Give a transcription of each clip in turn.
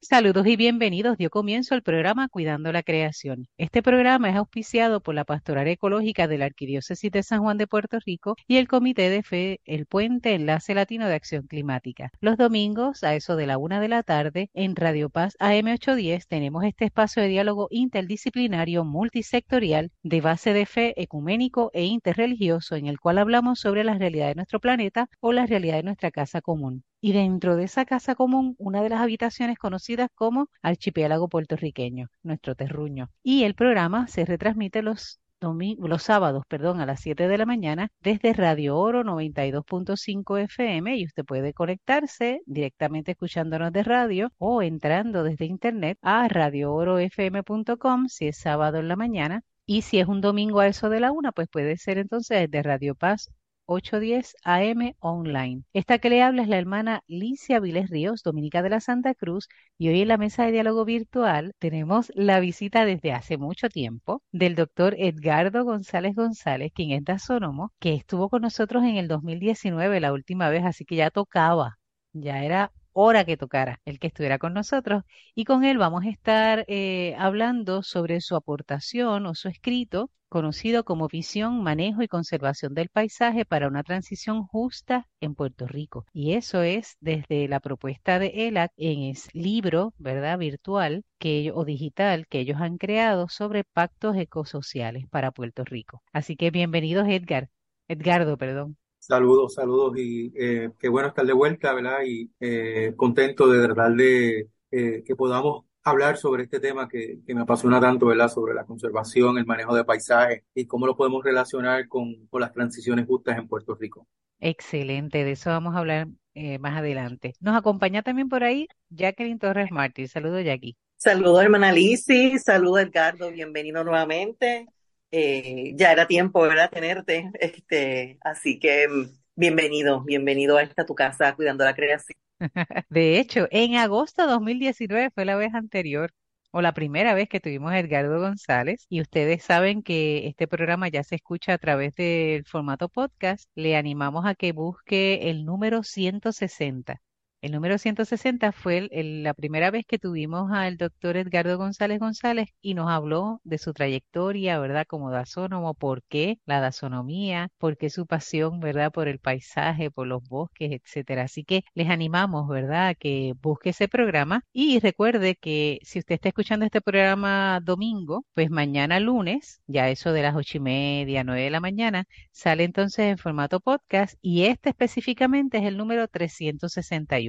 Saludos y bienvenidos. Dio comienzo el programa Cuidando la Creación. Este programa es auspiciado por la Pastoral Ecológica de la Arquidiócesis de San Juan de Puerto Rico y el Comité de Fe El Puente Enlace Latino de Acción Climática. Los domingos, a eso de la una de la tarde, en Radio Paz AM810 tenemos este espacio de diálogo interdisciplinario multisectorial de base de fe ecuménico e interreligioso en el cual hablamos sobre la realidad de nuestro planeta o la realidad de nuestra casa común y dentro de esa casa común, una de las habitaciones conocidas como Archipiélago Puertorriqueño, nuestro terruño. Y el programa se retransmite los los sábados, perdón, a las 7 de la mañana desde Radio Oro 92.5 FM y usted puede conectarse directamente escuchándonos de radio o entrando desde internet a radioorofm.com si es sábado en la mañana y si es un domingo a eso de la una, pues puede ser entonces desde Radio Paz 810 AM online. Esta que le habla es la hermana Licia Viles Ríos, dominica de la Santa Cruz, y hoy en la mesa de diálogo virtual tenemos la visita desde hace mucho tiempo del doctor Edgardo González González, quien es tasónomo, que estuvo con nosotros en el 2019 la última vez, así que ya tocaba, ya era hora que tocara el que estuviera con nosotros y con él vamos a estar eh, hablando sobre su aportación o su escrito conocido como Visión, Manejo y Conservación del Paisaje para una Transición Justa en Puerto Rico. Y eso es desde la propuesta de ELAC en el libro, ¿verdad?, virtual que o digital que ellos han creado sobre pactos ecosociales para Puerto Rico. Así que bienvenidos, Edgar. Edgardo, perdón. Saludos, saludos y eh, qué bueno estar de vuelta, ¿verdad? Y eh, contento de verdad de eh, que podamos hablar sobre este tema que, me apasiona tanto, ¿verdad? Sobre la conservación, el manejo de paisajes y cómo lo podemos relacionar con, con las transiciones justas en Puerto Rico. Excelente, de eso vamos a hablar eh, más adelante. Nos acompaña también por ahí Jacqueline Torres Martí. Saludos, Jackie. Saludos, hermana Lisi. Saludos, Edgardo. Bienvenido nuevamente. Eh, ya era tiempo, ¿verdad? Tenerte. Este, así que mm, bienvenido, bienvenido a esta tu casa, cuidando la creación. De hecho, en agosto de 2019 fue la vez anterior o la primera vez que tuvimos a Edgardo González y ustedes saben que este programa ya se escucha a través del formato podcast. Le animamos a que busque el número 160 el número 160 fue la primera vez que tuvimos al doctor Edgardo González González y nos habló de su trayectoria, ¿verdad? Como dasónomo, por qué la dasonomía, por qué su pasión, ¿verdad? Por el paisaje, por los bosques, etcétera. Así que les animamos, ¿verdad? A que busque ese programa y recuerde que si usted está escuchando este programa domingo, pues mañana lunes, ya eso de las ocho y media, nueve de la mañana, sale entonces en formato podcast y este específicamente es el número 361.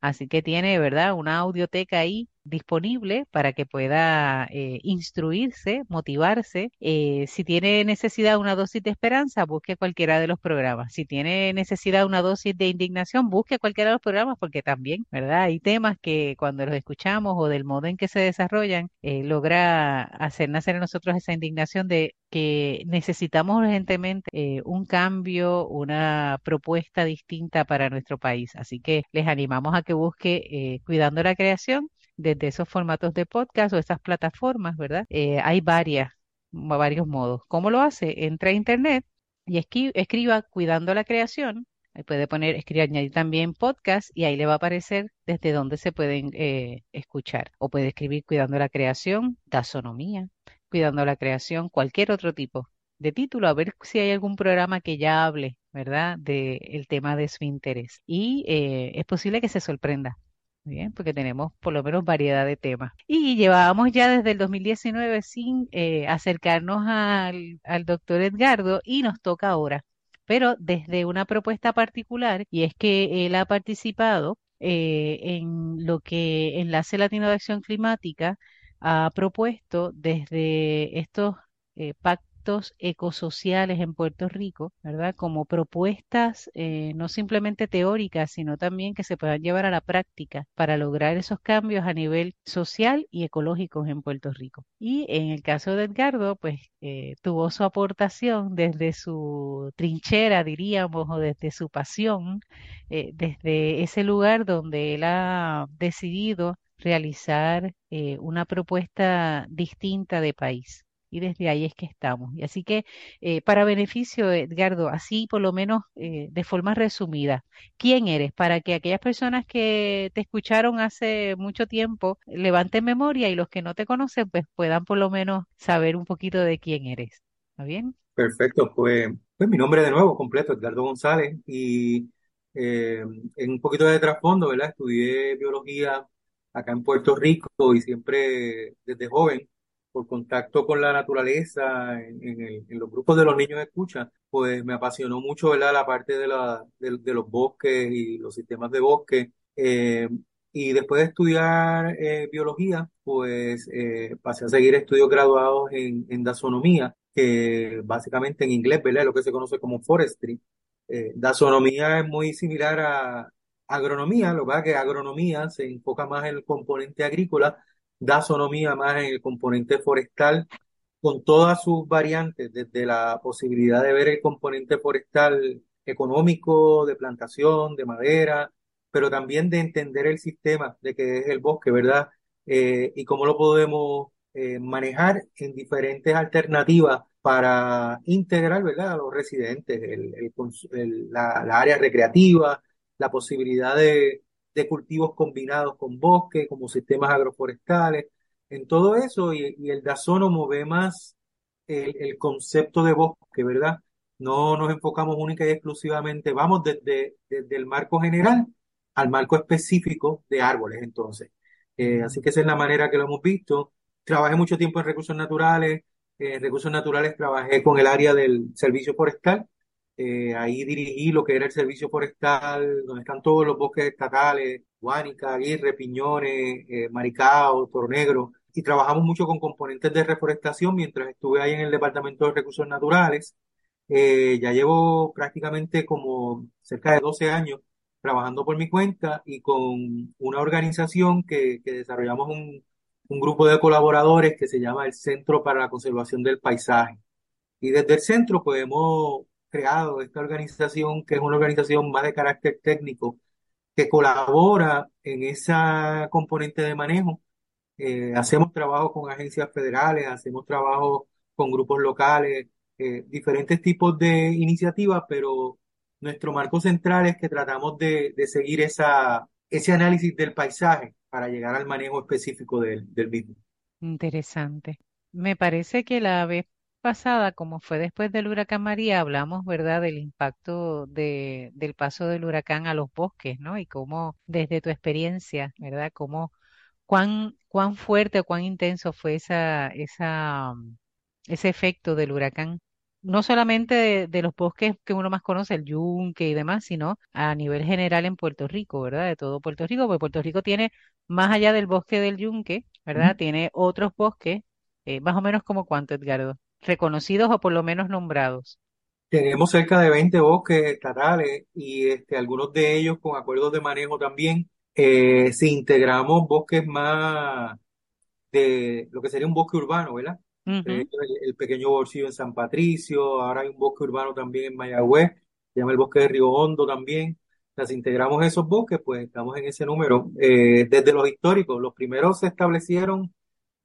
Así que tiene, ¿verdad? Una audioteca ahí disponible para que pueda eh, instruirse, motivarse. Eh, si tiene necesidad de una dosis de esperanza, busque cualquiera de los programas. Si tiene necesidad de una dosis de indignación, busque cualquiera de los programas porque también, ¿verdad? Hay temas que cuando los escuchamos o del modo en que se desarrollan, eh, logra hacer nacer en nosotros esa indignación de que necesitamos urgentemente un cambio, una propuesta distinta para nuestro país. Así que les animamos a que busque Cuidando la Creación desde esos formatos de podcast o esas plataformas, ¿verdad? Eh, hay varias, varios modos. ¿Cómo lo hace? Entra a internet y escriba Cuidando la Creación. Ahí puede poner, escribir, añadir también podcast y ahí le va a aparecer desde dónde se pueden eh, escuchar. O puede escribir Cuidando la Creación, taxonomía, Cuidando la Creación, cualquier otro tipo de título, a ver si hay algún programa que ya hable, ¿verdad?, del tema de su interés. Y eh, es posible que se sorprenda Bien, porque tenemos por lo menos variedad de temas. Y llevábamos ya desde el 2019 sin eh, acercarnos al, doctor Edgardo y nos toca ahora, pero desde una propuesta particular y es que él ha participado eh, en lo que Enlace Latino de Acción Climática ha propuesto desde estos eh, pactos ecosociales en Puerto Rico, ¿verdad? Como propuestas eh, no simplemente teóricas, sino también que se puedan llevar a la práctica para lograr esos cambios a nivel social y ecológico en Puerto Rico. Y en el caso de Edgardo, pues eh, tuvo su aportación desde su trinchera, diríamos, o desde su pasión, eh, desde ese lugar donde él ha decidido realizar una propuesta distinta de país Y desde ahí es que estamos. Y así que, eh, para beneficio, Edgardo, así por lo menos eh, de forma resumida, ¿quién eres? Para que aquellas personas que te escucharon hace mucho tiempo levanten memoria y los que no te conocen, pues puedan por lo menos saber un poquito de quién eres. ¿Está bien? Perfecto, pues, pues mi nombre de nuevo, completo, Edgardo González, y eh, en un poquito de trasfondo, ¿verdad? Estudié biología acá en Puerto Rico y siempre desde joven, por contacto con la naturaleza, en, el- en los grupos de los niños escucha, pues me apasionó mucho, ¿verdad? La parte de, los bosques y los sistemas de bosque. Eh, y después de estudiar eh, biología, pues eh, pasé a seguir estudios graduados en, en dasonomía, que básicamente en inglés, ¿verdad? Lo que se conoce como forestry. Dasonomía es muy similar a agronomía, lo que pasa es que agronomía se enfoca más en el componente agrícola, dasonomía más en el componente forestal, con todas sus variantes, desde la posibilidad de ver el componente forestal económico, de plantación, de madera, pero también de entender el sistema de que es el bosque, ¿verdad? Eh, y cómo lo podemos eh, manejar en diferentes alternativas para integrar, ¿verdad? A los residentes, el- la, la área recreativa, la posibilidad de, de cultivos combinados con bosque, como sistemas agroforestales, en todo eso, y, y el dasónomo ve más el, concepto de bosque, ¿verdad? No nos enfocamos única y exclusivamente, vamos desde, desde el marco general al marco específico de árboles, entonces. Eh, así que esa es la manera que lo hemos visto. Trabajé mucho tiempo en recursos naturales. En recursos naturales trabajé con el área del servicio forestal. Eh, ahí dirigí lo que era el servicio forestal, donde están todos los bosques estatales, Guánica, Aguirre, Piñones, eh, Maricao, Toro Negro. Y trabajamos mucho con componentes de reforestación mientras estuve ahí en el Departamento de Recursos Naturales. Eh, ya llevo prácticamente como cerca de 12 años trabajando por mi cuenta y con una organización que, que desarrollamos un, un grupo de colaboradores que se llama el Centro para la Conservación del Paisaje. Y desde el centro pues hemos creado esta organización que es una organización más de carácter técnico que colabora en esa componente de manejo eh, hacemos trabajo con agencias federales, hacemos trabajo con grupos locales, eh, diferentes tipos de iniciativas, pero nuestro marco central es que tratamos de, seguir ese análisis del paisaje para llegar al manejo específico del, del mismo. Interesante. Me parece que la vez pasada, como fue después del huracán María, hablamos, ¿verdad?, del impacto de, del paso del huracán a los bosques, ¿no? Y cómo, desde tu experiencia, ¿verdad?, cómo, cuán, cuán fuerte o cuán intenso fue esa, esa, mm, ese efecto del huracán. No solamente de, de los bosques que uno más conoce, el yunque y demás, sino a nivel general en Puerto Rico, ¿verdad? De todo Puerto Rico, porque Puerto Rico tiene, más allá del bosque del yunque, ¿verdad? Tiene otros bosques, eh, más o menos como cuánto, Edgardo, reconocidos o por lo menos nombrados. Tenemos cerca de 20 bosques estatales y este, algunos de ellos con acuerdos de manejo también. Eh, si integramos bosques más de lo que sería un bosque urbano, ¿verdad? Eh, el, el pequeño bolsillo en San Patricio, ahora hay un bosque urbano también en Mayagüez, se llama el bosque de Río Hondo también. Las integramos esos bosques, pues estamos en ese número. Eh, desde los históricos, los primeros se establecieron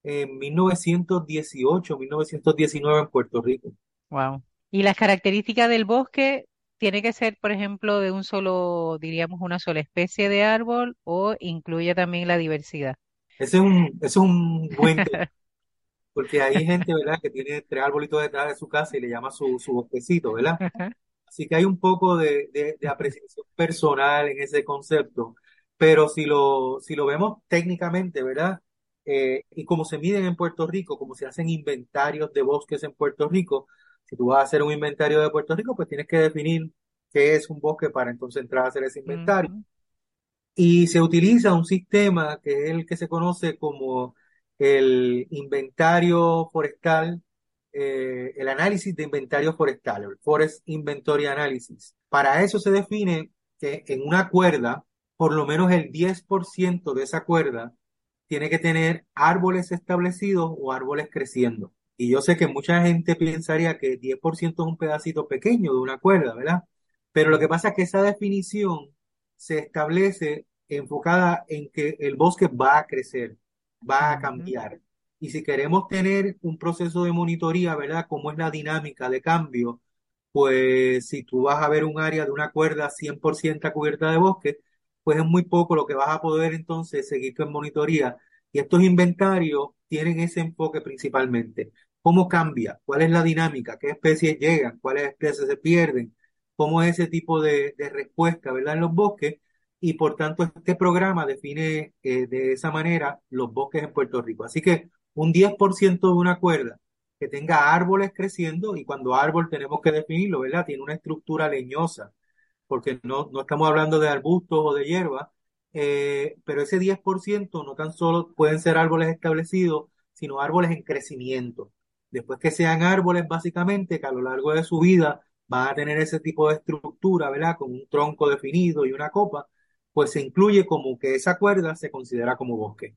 en 1918, 1919 en Puerto Rico. Wow. Y las características del bosque tiene que ser, por ejemplo, de un solo, diríamos, una sola especie de árbol o incluye también la diversidad. Ese es un, ese es un buen tema, porque hay gente, ¿verdad?, que tiene tres arbolitos detrás de su casa y le llama su, su bosquecito, ¿verdad? Así que hay un poco de, de- de apreciación personal en ese concepto, pero si lo, si lo vemos técnicamente, ¿verdad? Eh, y como se miden en Puerto Rico, como se hacen inventarios de bosques en Puerto Rico, si tú vas a hacer un inventario de Puerto Rico, pues tienes que definir qué es un bosque para entonces entrar a hacer ese inventario. Ujú, Y se utiliza un sistema que es el que se conoce como el inventario forestal, eh, el análisis de inventario forestal, el Forest Inventory Analysis. Para eso se define que en una cuerda, por lo menos el 10% de esa cuerda tiene que tener árboles establecidos o árboles creciendo. Y yo sé que mucha gente pensaría que 10% es un pedacito pequeño de una cuerda, ¿verdad? Pero lo que pasa es que esa definición se establece enfocada en que el bosque va a crecer, va a cambiar. Y si queremos tener un proceso de monitoría, ¿verdad? ¿Cómo es la dinámica de cambio? Pues si tú vas a ver un área de una cuerda 100% cubierta de bosque, pues es muy poco lo que vas a poder entonces seguir con monitoría. Y estos inventarios tienen ese enfoque principalmente. ¿Cómo cambia? ¿Cuál es la dinámica? ¿Qué especies llegan? ¿Cuáles especies se pierden? ¿Cómo es ese tipo de, respuesta, ¿verdad? En los bosques y por tanto este programa define eh, de esa manera los bosques en Puerto Rico. Así que un 10% de una cuerda que tenga árboles creciendo y cuando árbol tenemos que definirlo, ¿verdad? Tiene una estructura leñosa, porque no, no estamos hablando de arbustos o de hierba, eh, pero ese 10% no tan solo pueden ser árboles establecidos, sino árboles en crecimiento. Después que sean árboles, básicamente, que a lo largo de su vida van a tener ese tipo de estructura, ¿verdad? Con un tronco definido y una copa, pues se incluye como que esa cuerda se considera como bosque.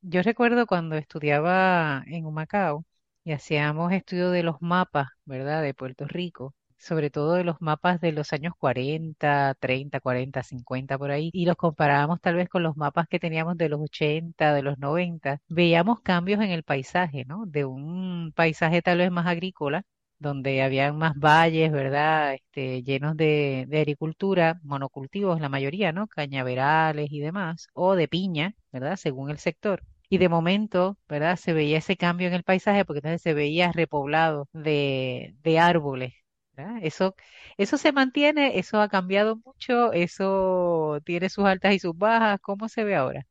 Yo recuerdo cuando estudiaba en Humacao y hacíamos estudio de los mapas, ¿verdad? De Puerto Rico, sobre todo de los mapas de los años 40, 30, 40, 50 por ahí, y los comparábamos tal vez con los mapas que teníamos de los 80, de los 90, veíamos cambios en el paisaje, ¿no? De un paisaje tal vez más agrícola donde habían más valles, ¿verdad? Este, llenos de, de agricultura, monocultivos la mayoría, ¿no? Cañaverales y demás, o de piña, ¿verdad? Según el sector. Y de momento, ¿verdad? Se veía ese cambio en el paisaje porque entonces se veía repoblado de, de árboles, ¿verdad? Eso, eso se mantiene, eso ha cambiado mucho, eso tiene sus altas y sus bajas. ¿Cómo se ve ahora?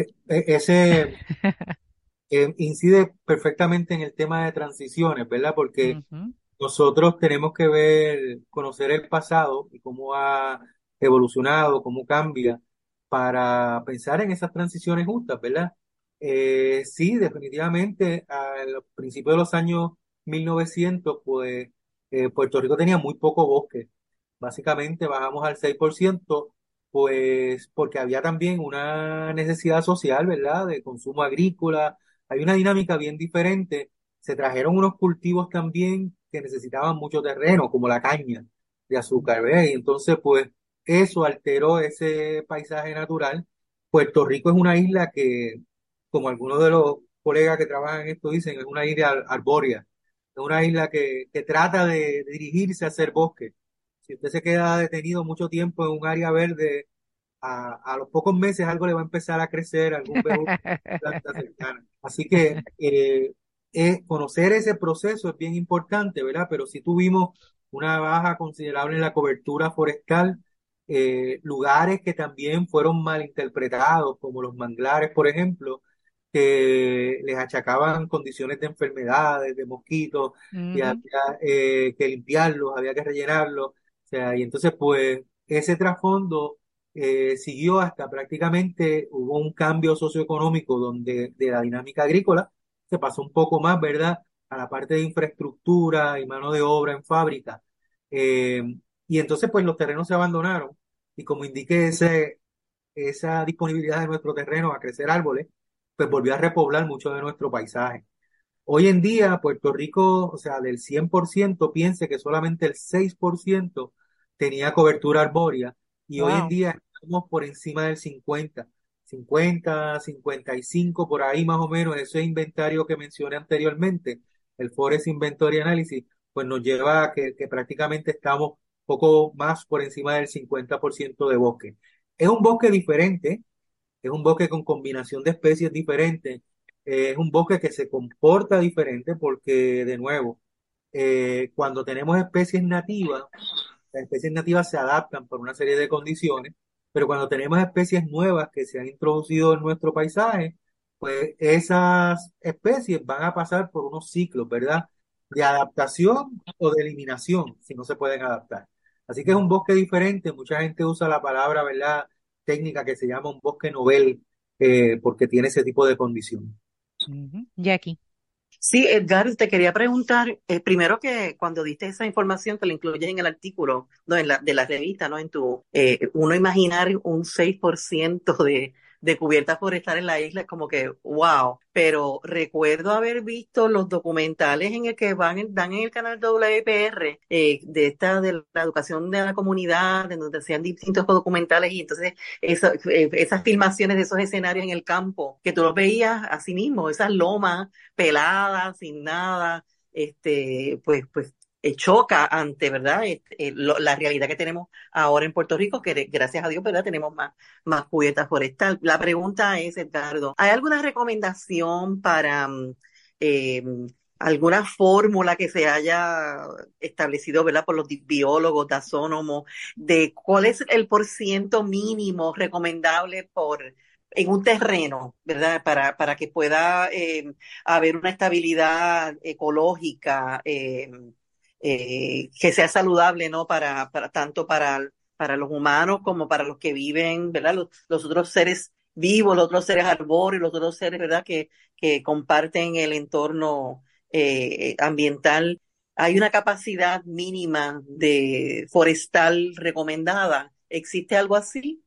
E- e- Ese eh, incide perfectamente en el tema de transiciones, ¿verdad? Porque nosotros tenemos que ver, conocer el pasado y cómo ha evolucionado, cómo cambia, para pensar en esas transiciones justas, ¿verdad? Eh, sí, definitivamente, al principio de los años 1900, pues eh, Puerto Rico tenía muy poco bosque. Básicamente bajamos al 6%, pues porque había también una necesidad social, ¿verdad? De consumo agrícola. Hay una dinámica bien diferente. Se trajeron unos cultivos también que necesitaban mucho terreno, como la caña de azúcar, ¿ves? Y entonces, pues, eso alteró ese paisaje natural. Puerto Rico es una isla que, como algunos de los colegas que trabajan en esto dicen, es una isla ar- arbórea. Es una isla que, que trata de dirigirse a hacer bosque. Si usted se queda detenido mucho tiempo en un área verde, a, a los pocos meses algo le va a empezar a crecer, algún planta cercana. Así que eh, eh, conocer ese proceso es bien importante, ¿verdad? Pero si tuvimos una baja considerable en la cobertura forestal, eh, lugares que también fueron mal interpretados, como los manglares, por ejemplo, que les achacaban condiciones de enfermedades, de mosquitos, y había eh, que limpiarlos, había que rellenarlos, o sea, y entonces pues ese trasfondo eh, siguió hasta prácticamente hubo un cambio socioeconómico donde de la dinámica agrícola se pasó un poco más, ¿verdad? A la parte de infraestructura y mano de obra en fábrica. Eh, y entonces pues los terrenos se abandonaron y como indiqué ese, esa disponibilidad de nuestro terreno a crecer árboles, pues volvió a repoblar mucho de nuestro paisaje. Hoy en día, Puerto Rico, o sea, del 100%, piense que solamente el 6% tenía cobertura arbórea y hoy en día estamos por encima del 50, 50, 55, por ahí más o menos, ese inventario que mencioné anteriormente, el Forest Inventory Analysis, pues nos lleva a que, que prácticamente estamos poco más por encima del 50% de bosque. Es un bosque diferente, es un bosque con combinación de especies diferentes, eh, es un bosque que se comporta diferente porque, de nuevo, eh, cuando tenemos especies nativas, las especies nativas se adaptan por una serie de condiciones, pero cuando tenemos especies nuevas que se han introducido en nuestro paisaje, pues esas especies van a pasar por unos ciclos, ¿verdad? De adaptación o de eliminación, si no se pueden adaptar. Así que es un bosque diferente, mucha gente usa la palabra, ¿verdad? Técnica que se llama un bosque novel, eh, porque tiene ese tipo de condición. Ujú. Jackie. Sí, Edgar, te quería preguntar, eh, primero que cuando diste esa información que la incluyes en el artículo, no, en la, de la revista, ¿no? En tu, eh, uno imaginar un 6% de, de cubiertas forestales en la isla, es como que, wow. Pero recuerdo haber visto los documentales en el que van, dan en el canal WPR, eh, de esta, de la educación de la comunidad, en donde hacían distintos documentales y entonces eh, esas filmaciones de esos escenarios en el campo, que tú los veías así mismo, esas lomas peladas, sin nada, este, pues, pues choca ante, ¿verdad? Este, eh, la realidad que tenemos ahora en Puerto Rico, que gracias a Dios, ¿verdad? Tenemos más, más cubiertas forestal. La pregunta es, Edgardo, ¿hay alguna recomendación para mm, eh, alguna fórmula que se haya establecido, ¿verdad? Por los biólogos, tasónomos, de cuál es el porciento mínimo recomendable por en un terreno, ¿verdad? Para, para que pueda haber una estabilidad ecológica, eh, eh, que sea saludable, ¿no? Para, tanto para, para los humanos como para los que viven, ¿verdad? Los, otros seres vivos, los otros seres arbóreos, los otros seres, ¿verdad? Que, que comparten el entorno eh, ambiental. Hay una capacidad mínima de forestal recomendada. ¿Existe algo así?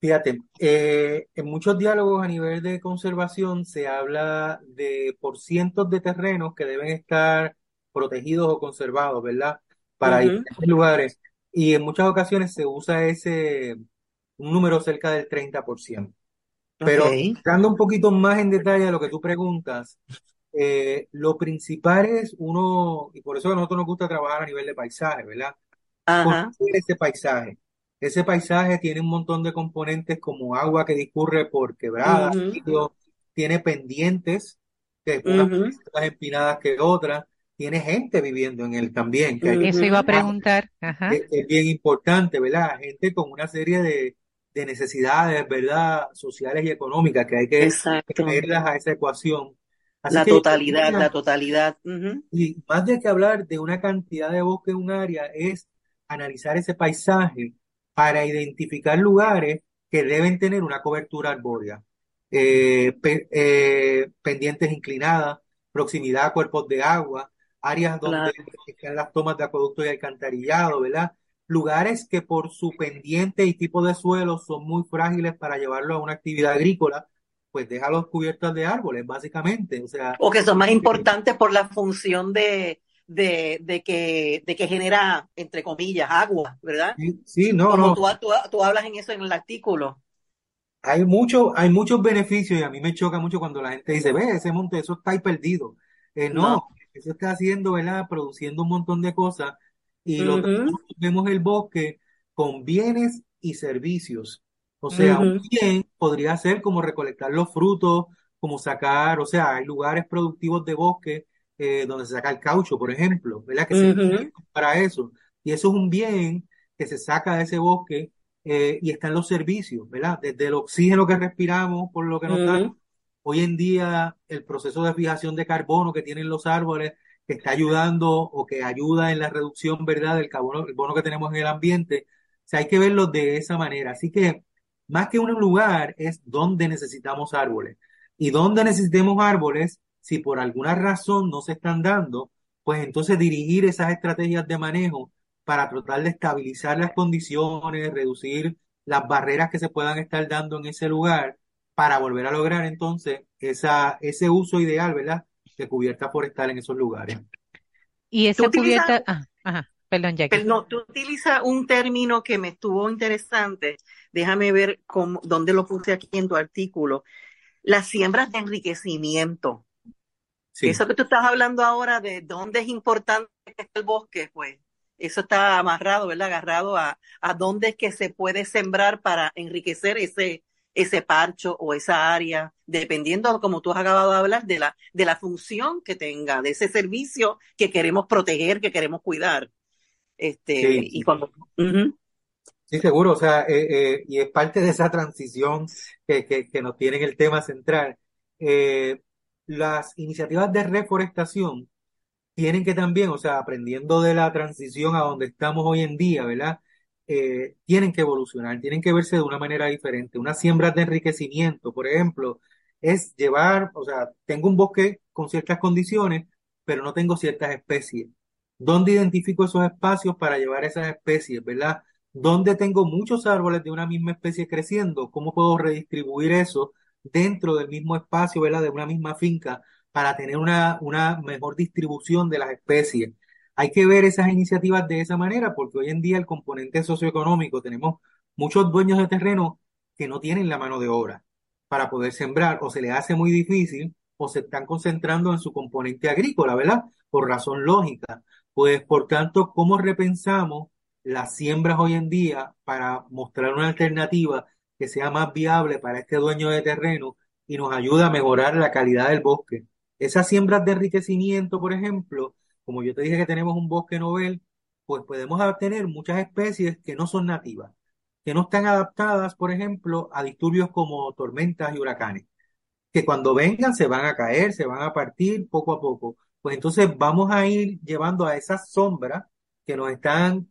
Fíjate, eh, en muchos diálogos a nivel de conservación se habla de por cientos de terrenos que deben estar protegidos o conservados, ¿verdad? Para ir a esos lugares. Y en muchas ocasiones se usa ese, un número cerca del 30%. Pero dando un poquito más en detalle a lo que tú preguntas, eh, lo principal es uno, y por eso a nosotros nos gusta trabajar a nivel de paisaje, ¿verdad? Ajá. ese paisaje. Ese paisaje tiene un montón de componentes como agua que discurre por quebradas, tiene pendientes, que unas más empinadas que otras, tiene gente viviendo en él también. Que Eso iba a preguntar. Es, bien importante, ¿verdad? Gente con una serie de, necesidades, ¿verdad? Sociales y económicas que hay que meterlas a esa ecuación. la totalidad, la totalidad. Y más de que hablar de una cantidad de bosque en un área, es analizar ese paisaje para identificar lugares que deben tener una cobertura arbórea. Eh, eh, pendientes inclinadas, proximidad a cuerpos de agua, áreas donde están las tomas de acueducto y alcantarillado, ¿verdad? Lugares que por su pendiente y tipo de suelo son muy frágiles para llevarlo a una actividad agrícola, pues déjalos cubiertos de árboles, básicamente. O sea. O que son más importantes por la función de, de, de, que, de que genera, entre comillas, agua, ¿verdad? Sí, no, no. Tú, tú, hablas en eso en el artículo. Hay, mucho, hay muchos beneficios y a mí me choca mucho cuando la gente dice, ve, ese monte, eso está ahí perdido. Eh, no, eso está haciendo, ¿verdad? Produciendo un montón de cosas y lo vemos el bosque con bienes y servicios. O sea, un bien podría ser como recolectar los frutos, como sacar, o sea, hay lugares productivos de bosque eh, donde se saca el caucho, por ejemplo, ¿verdad? Que se para eso. Y eso es un bien que se saca de ese bosque eh, y están los servicios, ¿verdad? Desde el oxígeno que respiramos, por lo que nos dan, Hoy en día el proceso de fijación de carbono que tienen los árboles que está ayudando o que ayuda en la reducción, ¿verdad?, del carbono, que tenemos en el ambiente. O hay que verlo de esa manera. Así que más que un lugar es donde necesitamos árboles. Y donde necesitemos árboles, si por alguna razón no se están dando, pues entonces dirigir esas estrategias de manejo para tratar de estabilizar las condiciones, reducir las barreras que se puedan estar dando en ese lugar para volver a lograr entonces esa, ese uso ideal, ¿verdad? De cubierta forestal en esos lugares. Y esa cubierta, ah, ajá, perdón, Jackie. no, tú utilizas un término que me estuvo interesante. Déjame ver cómo, dónde lo puse aquí en tu artículo. Las siembras de enriquecimiento. Sí. Eso que tú estás hablando ahora de dónde es importante el bosque, pues eso está amarrado, ¿verdad? Agarrado a, a dónde es que se puede sembrar para enriquecer ese, ese parcho o esa área, dependiendo, como tú has acabado de hablar, de la, de la función que tenga, de ese servicio que queremos proteger, que queremos cuidar. Este, y cuando. Sí, seguro, o sea, eh, eh, y es parte de esa transición que, que, nos tiene en el tema central. Eh, las iniciativas de reforestación tienen que también, o sea, aprendiendo de la transición a donde estamos hoy en día, ¿verdad? Eh, tienen que evolucionar, tienen que verse de una manera diferente. Una siembra de enriquecimiento, por ejemplo, es llevar, o sea, tengo un bosque con ciertas condiciones, pero no tengo ciertas especies. ¿Dónde identifico esos espacios para llevar esas especies, verdad? donde tengo muchos árboles de una misma especie creciendo, ¿cómo puedo redistribuir eso dentro del mismo espacio, ¿verdad? De una misma finca para tener una, una mejor distribución de las especies. Hay que ver esas iniciativas de esa manera porque hoy en día el componente socioeconómico, tenemos muchos dueños de terreno que no tienen la mano de obra para poder sembrar o se les hace muy difícil o se están concentrando en su componente agrícola, ¿verdad? Por razón lógica. Pues por tanto, ¿cómo repensamos las siembras hoy en día para mostrar una alternativa que sea más viable para este dueño de terreno y nos ayuda a mejorar la calidad del bosque? Esas siembras de enriquecimiento, por ejemplo, como yo te dije que tenemos un bosque novel, pues podemos obtener muchas especies que no son nativas, que no están adaptadas, por ejemplo, a disturbios como tormentas y huracanes que cuando vengan se van a caer, se van a partir poco a poco. Pues entonces vamos a ir llevando a esas sombras que nos están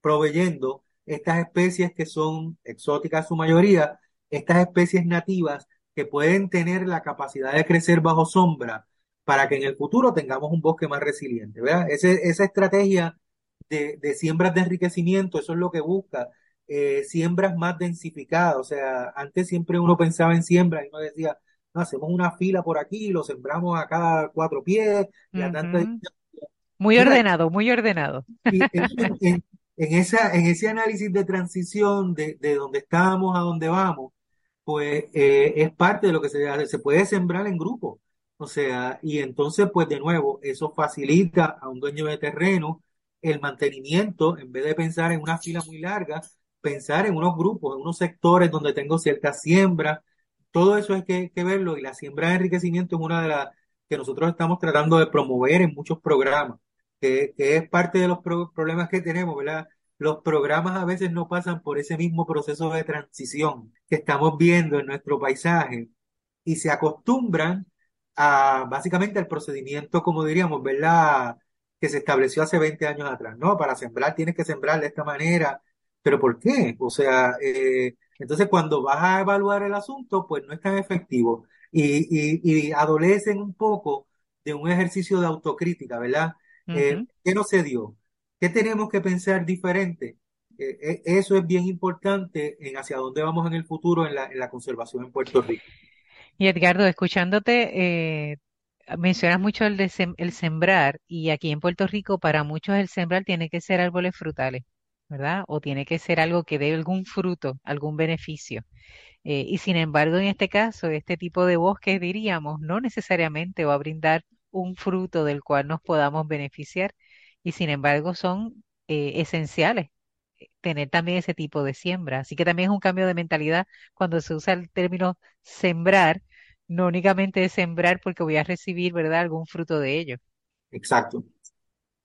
proveyendo estas especies que son exóticas su mayoría, estas especies nativas que pueden tener la capacidad de crecer bajo sombra para que en el futuro tengamos un bosque más resiliente, ¿verdad? esa estrategia de, de, siembras de enriquecimiento, eso es lo que busca, eh, siembras más densificadas, o sea, antes siempre uno pensaba en siembra y uno decía, hacemos una fila por aquí, lo sembramos a cada cuatro pies, y a tanta Muy ordenado, muy ordenado. Y en, en, esa, en ese análisis de transición de, de donde estamos a donde vamos, pues eh, es parte de lo que se. Se puede sembrar en grupo. O sea, y entonces, pues de nuevo, eso facilita a un dueño de terreno el mantenimiento, en vez de pensar en una fila muy larga, pensar en unos grupos, en unos sectores donde tengo cierta siembra, todo eso hay que, verlo y la siembra de enriquecimiento es una de las que nosotros estamos tratando de promover en muchos programas, que, es parte de los problemas que tenemos, ¿verdad? Los programas a veces no pasan por ese mismo proceso de transición que estamos viendo en nuestro paisaje y se acostumbran a básicamente al procedimiento, como diríamos, ¿verdad? Que se estableció hace 20 años atrás, ¿no? Para sembrar tienes que sembrar de esta manera, pero ¿por qué? O sea, eh, entonces, cuando vas a evaluar el asunto, pues no es tan efectivo y, y, adolecen un poco de un ejercicio de autocrítica, ¿verdad? Eh, ¿Qué no se dio? ¿Qué tenemos que pensar diferente? Eh, eh, eso es bien importante en hacia dónde vamos en el futuro en la, en la conservación en Puerto Rico. Y Edgardo, escuchándote, mencionas mucho el, de el sembrar y aquí en Puerto Rico para muchos el sembrar tiene que ser árboles frutales. ¿verdad? O tiene que ser algo que dé algún fruto, algún beneficio. Eh, y sin embargo, en este caso, este tipo de bosques, diríamos, no necesariamente va a brindar un fruto del cual nos podamos beneficiar y sin embargo son eh, esenciales eh, tener también ese tipo de siembra. Así que también es un cambio de mentalidad cuando se usa el término sembrar, no únicamente es sembrar porque voy a recibir, ¿verdad?, algún fruto de ello. Exacto.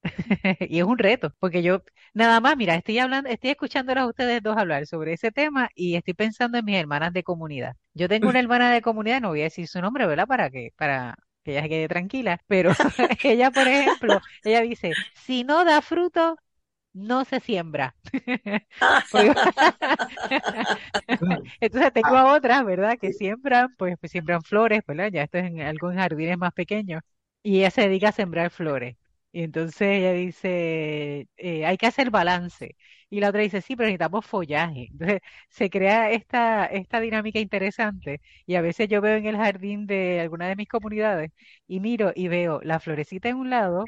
y es un reto, porque yo nada más, mira, estoy hablando, estoy escuchándolos a ustedes dos hablar sobre ese tema y estoy pensando en mis hermanas de comunidad. Yo tengo una hermana de comunidad, no voy a decir su nombre, ¿verdad? Para que, para que ella se quede tranquila, pero ella, por ejemplo, ella dice, si no da fruto, no se siembra. Entonces tengo a otras, ¿verdad? Que siembran, pues, pues, siembran flores, ¿verdad? Ya esto es en algunos jardines más pequeños. Y ella se dedica a sembrar flores. Y entonces ella dice, eh, hay que hacer balance. Y la otra dice, sí, pero necesitamos follaje. Entonces se crea esta, esta dinámica interesante. Y a veces yo veo en el jardín de alguna de mis comunidades y miro y veo la florecita en un lado,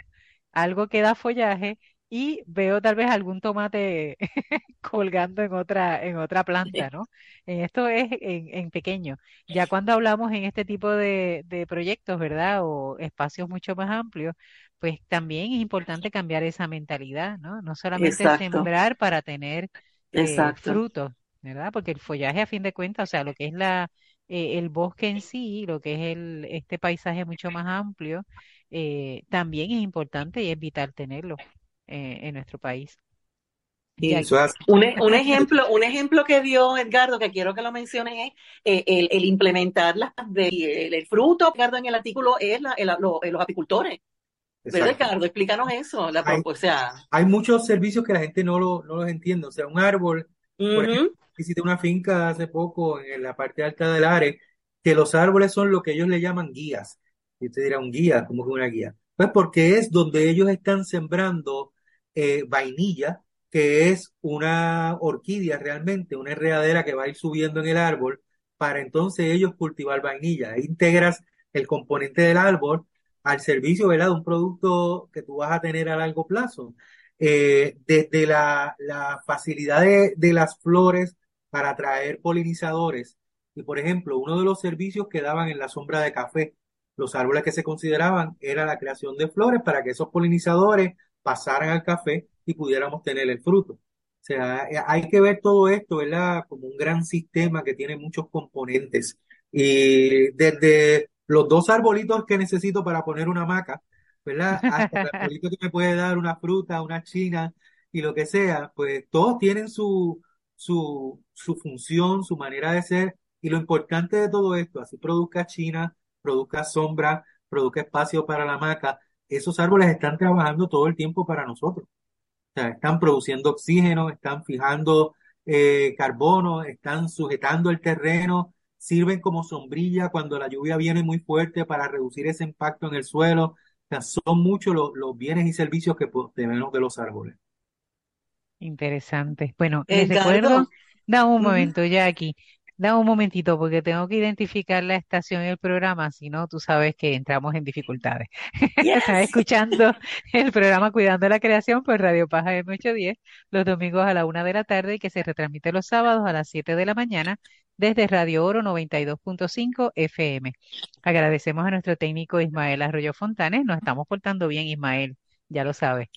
algo que da follaje y veo tal vez algún tomate colgando en otra, en otra planta, ¿no? Esto es en, en pequeño. Ya cuando hablamos en este tipo de, de proyectos, ¿verdad? O espacios mucho más amplios, pues también es importante cambiar esa mentalidad, ¿no? No solamente sembrar para tener eh, frutos, ¿verdad? Porque el follaje, a fin de cuentas, o sea, lo que es la, eh, el bosque en sí, lo que es el, este paisaje mucho más amplio, eh, también es importante y es vital tenerlo en nuestro país. un, e, un, ejemplo, un ejemplo que dio Edgardo, que quiero que lo menciones, es el, el, implementar las, el, fruto, Edgardo, en el artículo es los apicultores. Ricardo, explícanos eso. La, hay, o sea, hay muchos servicios que la gente no, lo, no los entiende. O sea, un árbol, por ejemplo, visité una finca hace poco en la parte alta del área, que los árboles son lo que ellos le llaman guías. Y usted dirá, un guía, ¿cómo que una guía? Pues porque es donde ellos están sembrando eh, vainilla que es una orquídea realmente, una enredadera que va a ir subiendo en el árbol para entonces ellos cultivar vainilla. Integras el componente del árbol al servicio, ¿verdad? De un producto que tú vas a tener a largo plazo. Eh, desde la, la facilidad de, de las flores para atraer polinizadores. Y por ejemplo, uno de los servicios que daban en la sombra de café, los árboles que se consideraban era la creación de flores para que esos polinizadores pasaran al café y pudiéramos tener el fruto. O sea, hay que ver todo esto, ¿verdad? Como un gran sistema que tiene muchos componentes. Y desde los dos arbolitos que necesito para poner una hamaca, ¿verdad? Hasta el arbolito que me puede dar una fruta, una china y lo que sea, pues todos tienen su, su, su función, su manera de ser. Y lo importante de todo esto, así produzca china, produzca sombra, produzca espacio para la hamaca, esos árboles están trabajando todo el tiempo para nosotros. O sea, están produciendo oxígeno, están fijando eh, carbono, están sujetando el terreno, sirven como sombrilla cuando la lluvia viene muy fuerte para reducir ese impacto en el suelo. O sea, son muchos los, los bienes y servicios que tenemos de los árboles. Interesante. Bueno, les recuerdo, da un momento, ya aquí. Da un momentito porque tengo que identificar la estación y el programa, si no, tú sabes que entramos en dificultades. Estás escuchando el programa Cuidando la Creación por Radio Paja M810 los domingos a la una de la tarde y que se retransmite los sábados a las 7 de la mañana desde Radio Oro 92.5 FM. Agradecemos a nuestro técnico Ismael Arroyo Fontanes. Nos estamos portando bien, Ismael, ya lo sabes.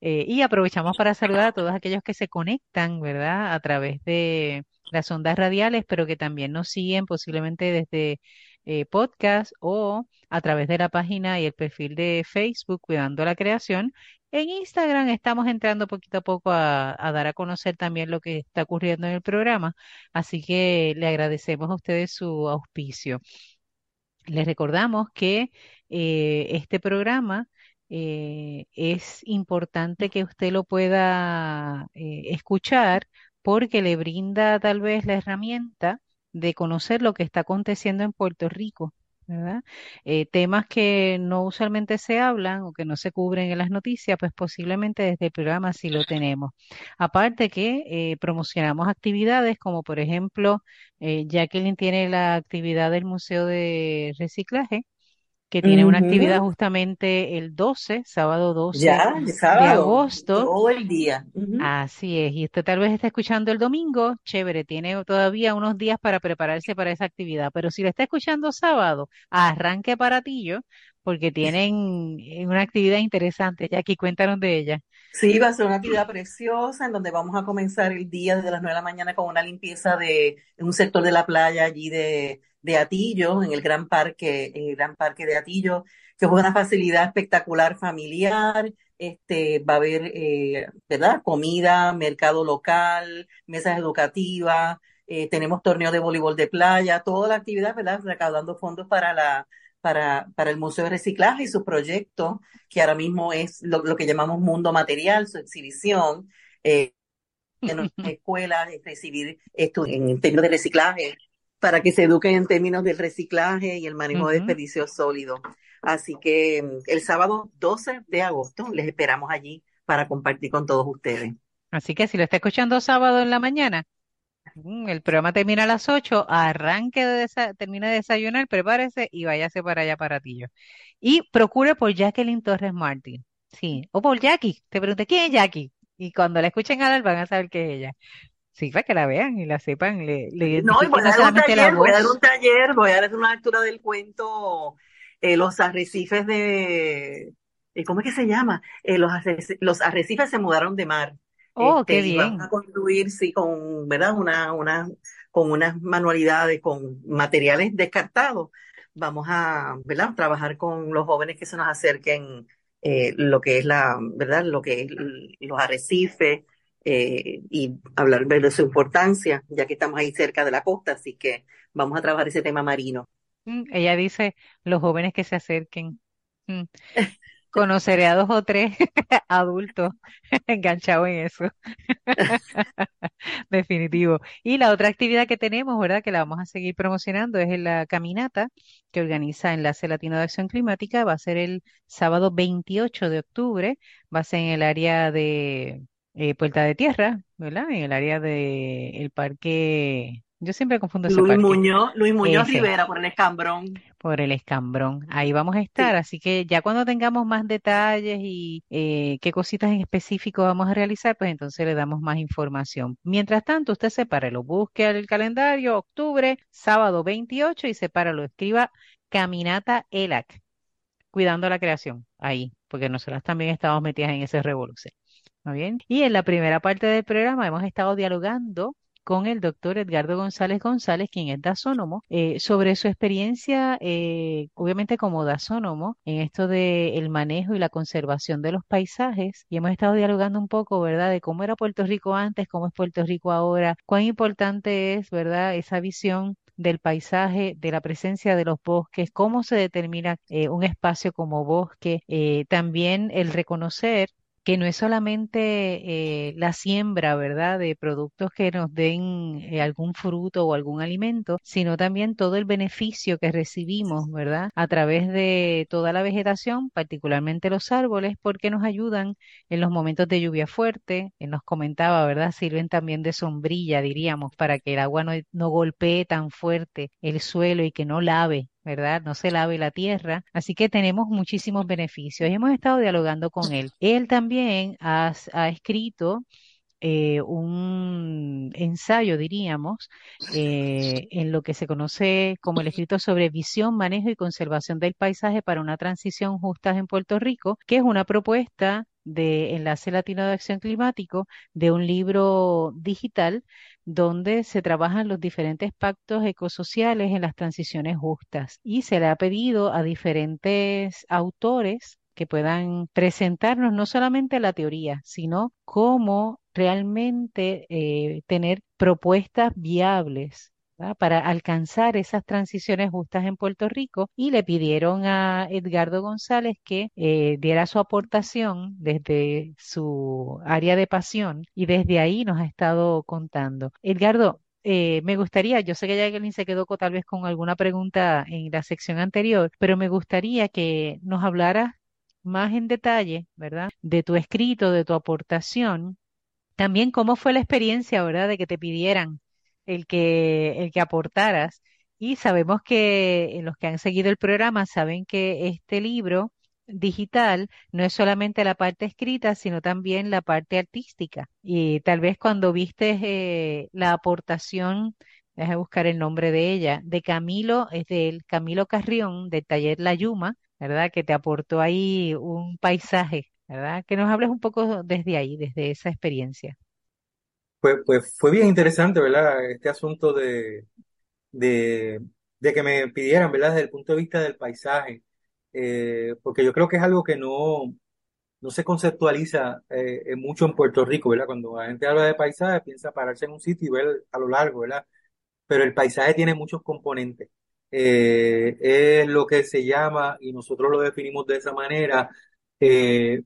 Eh, y aprovechamos para saludar a todos aquellos que se conectan, ¿verdad? A través de las ondas radiales, pero que también nos siguen posiblemente desde eh, podcast o a través de la página y el perfil de Facebook Cuidando la Creación. En Instagram estamos entrando poquito a poco a, dar a conocer también lo que está ocurriendo en el programa, así que le agradecemos a ustedes su auspicio. Les recordamos que eh, este programa eh, es importante que usted lo pueda escuchar porque le brinda tal vez la herramienta de conocer lo que está aconteciendo en Puerto Rico, ¿verdad? Eh, temas que no usualmente se hablan o que no se cubren en las noticias, pues posiblemente desde el programa sí lo tenemos. Aparte que eh, promocionamos actividades como por ejemplo, eh, Jacqueline tiene la actividad del Museo de Reciclaje, que tiene una actividad justamente el 12, sábado 12 Ya, el de sábado, agosto. todo el día. Así es, y usted tal vez está escuchando el domingo, chévere, tiene todavía unos días para prepararse para esa actividad, pero si lo está escuchando sábado, arranque para Tillo, porque tienen eh, una actividad interesante. Jackie, cuéntanos de ella. Sí, va a ser una actividad preciosa en donde vamos a comenzar el día desde las 9 de la mañana con una limpieza de un sector de la playa allí de, de Atillo, en el Gran Parque, en el Gran Parque de Atillo, que es una facilidad espectacular familiar. Este, va a haber, eh, ¿verdad? Comida, mercado local, mesas educativas, eh, tenemos torneo de voleibol de playa, toda la actividad, ¿verdad? Recaudando fondos para la, para, para el Museo de Reciclaje y su proyecto, que ahora mismo es lo, lo que llamamos Mundo Material, su exhibición. Eh, en nuestra escuela, es recibir esto en términos de reciclaje, para que se eduquen en términos del reciclaje y el manejo de desperdicios sólidos. Así que mm, el sábado 12 de agosto les esperamos allí para compartir con todos ustedes. Así que si lo está escuchando sábado en la mañana, mm, el programa termina a las 8, arranque de termine de desayunar, prepárese y váyase para allá para Tillo. Y procure por Jacqueline Torres Martin. Sí, o por Jackie. Te pregunté, ¿quién es Jackie? Y cuando la escuchen hablar van a saber que es ella. Sí, para que la vean y la sepan, le, le No, y voy a dar un taller, voy a dar un taller, voy a dar una lectura del cuento eh, Los arrecifes de, eh, ¿cómo es que se llama? Eh, los, arreci- los arrecifes se mudaron de mar. Oh, Este, qué y vamos bien. a construir, sí, con, ¿verdad? Una, una, con unas manualidades, con materiales descartados. Vamos a, ¿verdad? Trabajar con los jóvenes que se nos acerquen eh, lo que es la, ¿verdad? Lo que es los arrecifes eh, y hablar de su importancia, ya que estamos ahí cerca de la costa, así que vamos a trabajar ese tema marino. Mm, Ella dice, los jóvenes que se acerquen. Mm, Conoceré a dos o tres adultos enganchados en eso. Definitivo. Y la otra actividad que tenemos, ¿verdad? Que la vamos a seguir promocionando es la caminata que organiza Enlace Latino de Acción Climática. Va a ser el sábado 28 de octubre. Va a ser en el área de eh, Puerta de Tierra, ¿verdad? En el área de el parque, yo siempre confundo ese Luis parque, Muñoz, Luis Muñoz ese, Rivera por el Escambrón. por el Escambrón. Ahí vamos a estar, Sí. así que ya cuando tengamos más detalles y eh, qué cositas en específico vamos a realizar, pues entonces le damos más información. Mientras tanto, usted sepárelo, busque el calendario, octubre, sábado 28 y sepáralo, escriba Caminata ELAC, cuidando la creación, ahí, porque nosotras también estamos metidas en ese revolución. ¿Muy bien? Y en la primera parte del programa hemos estado dialogando con el doctor Edgardo González González, quien es dasónomo, eh, sobre su experiencia, eh, obviamente como dasónomo, en esto del manejo y la conservación de los paisajes. Y hemos estado dialogando un poco, ¿verdad?, de cómo era Puerto Rico antes, cómo es Puerto Rico ahora, cuán importante es, ¿verdad?, esa visión del paisaje, de la presencia de los bosques, cómo se determina eh, un espacio como bosque, eh, también el reconocer que no es solamente eh, la siembra, ¿verdad?, de productos que nos den eh, algún fruto o algún alimento, sino también todo el beneficio que recibimos, ¿verdad?, a través de toda la vegetación, particularmente los árboles, porque nos ayudan en los momentos de lluvia fuerte. Él nos comentaba, ¿verdad?, sirven también de sombrilla, diríamos, para que el agua no golpee tan fuerte el suelo y que no lave ¿verdad? No se lave la tierra. Así que tenemos muchísimos beneficios y hemos estado dialogando con él. Él también ha, escrito eh, un ensayo, diríamos, eh, en lo que se conoce como el escrito sobre visión, manejo y conservación del paisaje para una transición justa en Puerto Rico, que es una propuesta de Enlace Latino de Acción Climático de un libro digital donde se trabajan los diferentes pactos ecosociales en las transiciones justas. Y se le ha pedido a diferentes autores que puedan presentarnos no solamente la teoría, sino cómo realmente eh, tener propuestas viables para alcanzar esas transiciones justas en Puerto Rico y le pidieron a Edgardo González que eh, diera su aportación desde su área de pasión y desde ahí nos ha estado contando. Edgardo, eh, me gustaría, yo sé que Jacqueline se quedó tal vez con alguna pregunta en la sección anterior, pero me gustaría que nos hablaras más en detalle, ¿verdad? De tu escrito, de tu aportación también cómo fue la experiencia, ¿verdad? De que te pidieran el que, el que aportaras. Y sabemos que eh, los que han seguido el programa saben que este libro digital no es solamente la parte escrita, sino también la parte artística. Y tal vez cuando viste eh, la aportación, déjame buscar el nombre de ella, de Camilo, es del Camilo Carrión, del taller La Yuma, ¿verdad? Que te aportó ahí un paisaje, ¿verdad? Que nos hables un poco desde ahí, desde esa experiencia. Pues, pues fue bien interesante, ¿verdad? Este asunto de, de, que me pidieran, ¿verdad? Desde el punto de vista del paisaje, eh, porque yo creo que es algo que no, no se conceptualiza eh, mucho en Puerto Rico, ¿verdad? Cuando la gente habla de paisaje, piensa pararse en un sitio y ver a lo largo, ¿verdad? Pero el paisaje tiene muchos componentes. Eh, es lo que se llama, y nosotros lo definimos de esa manera,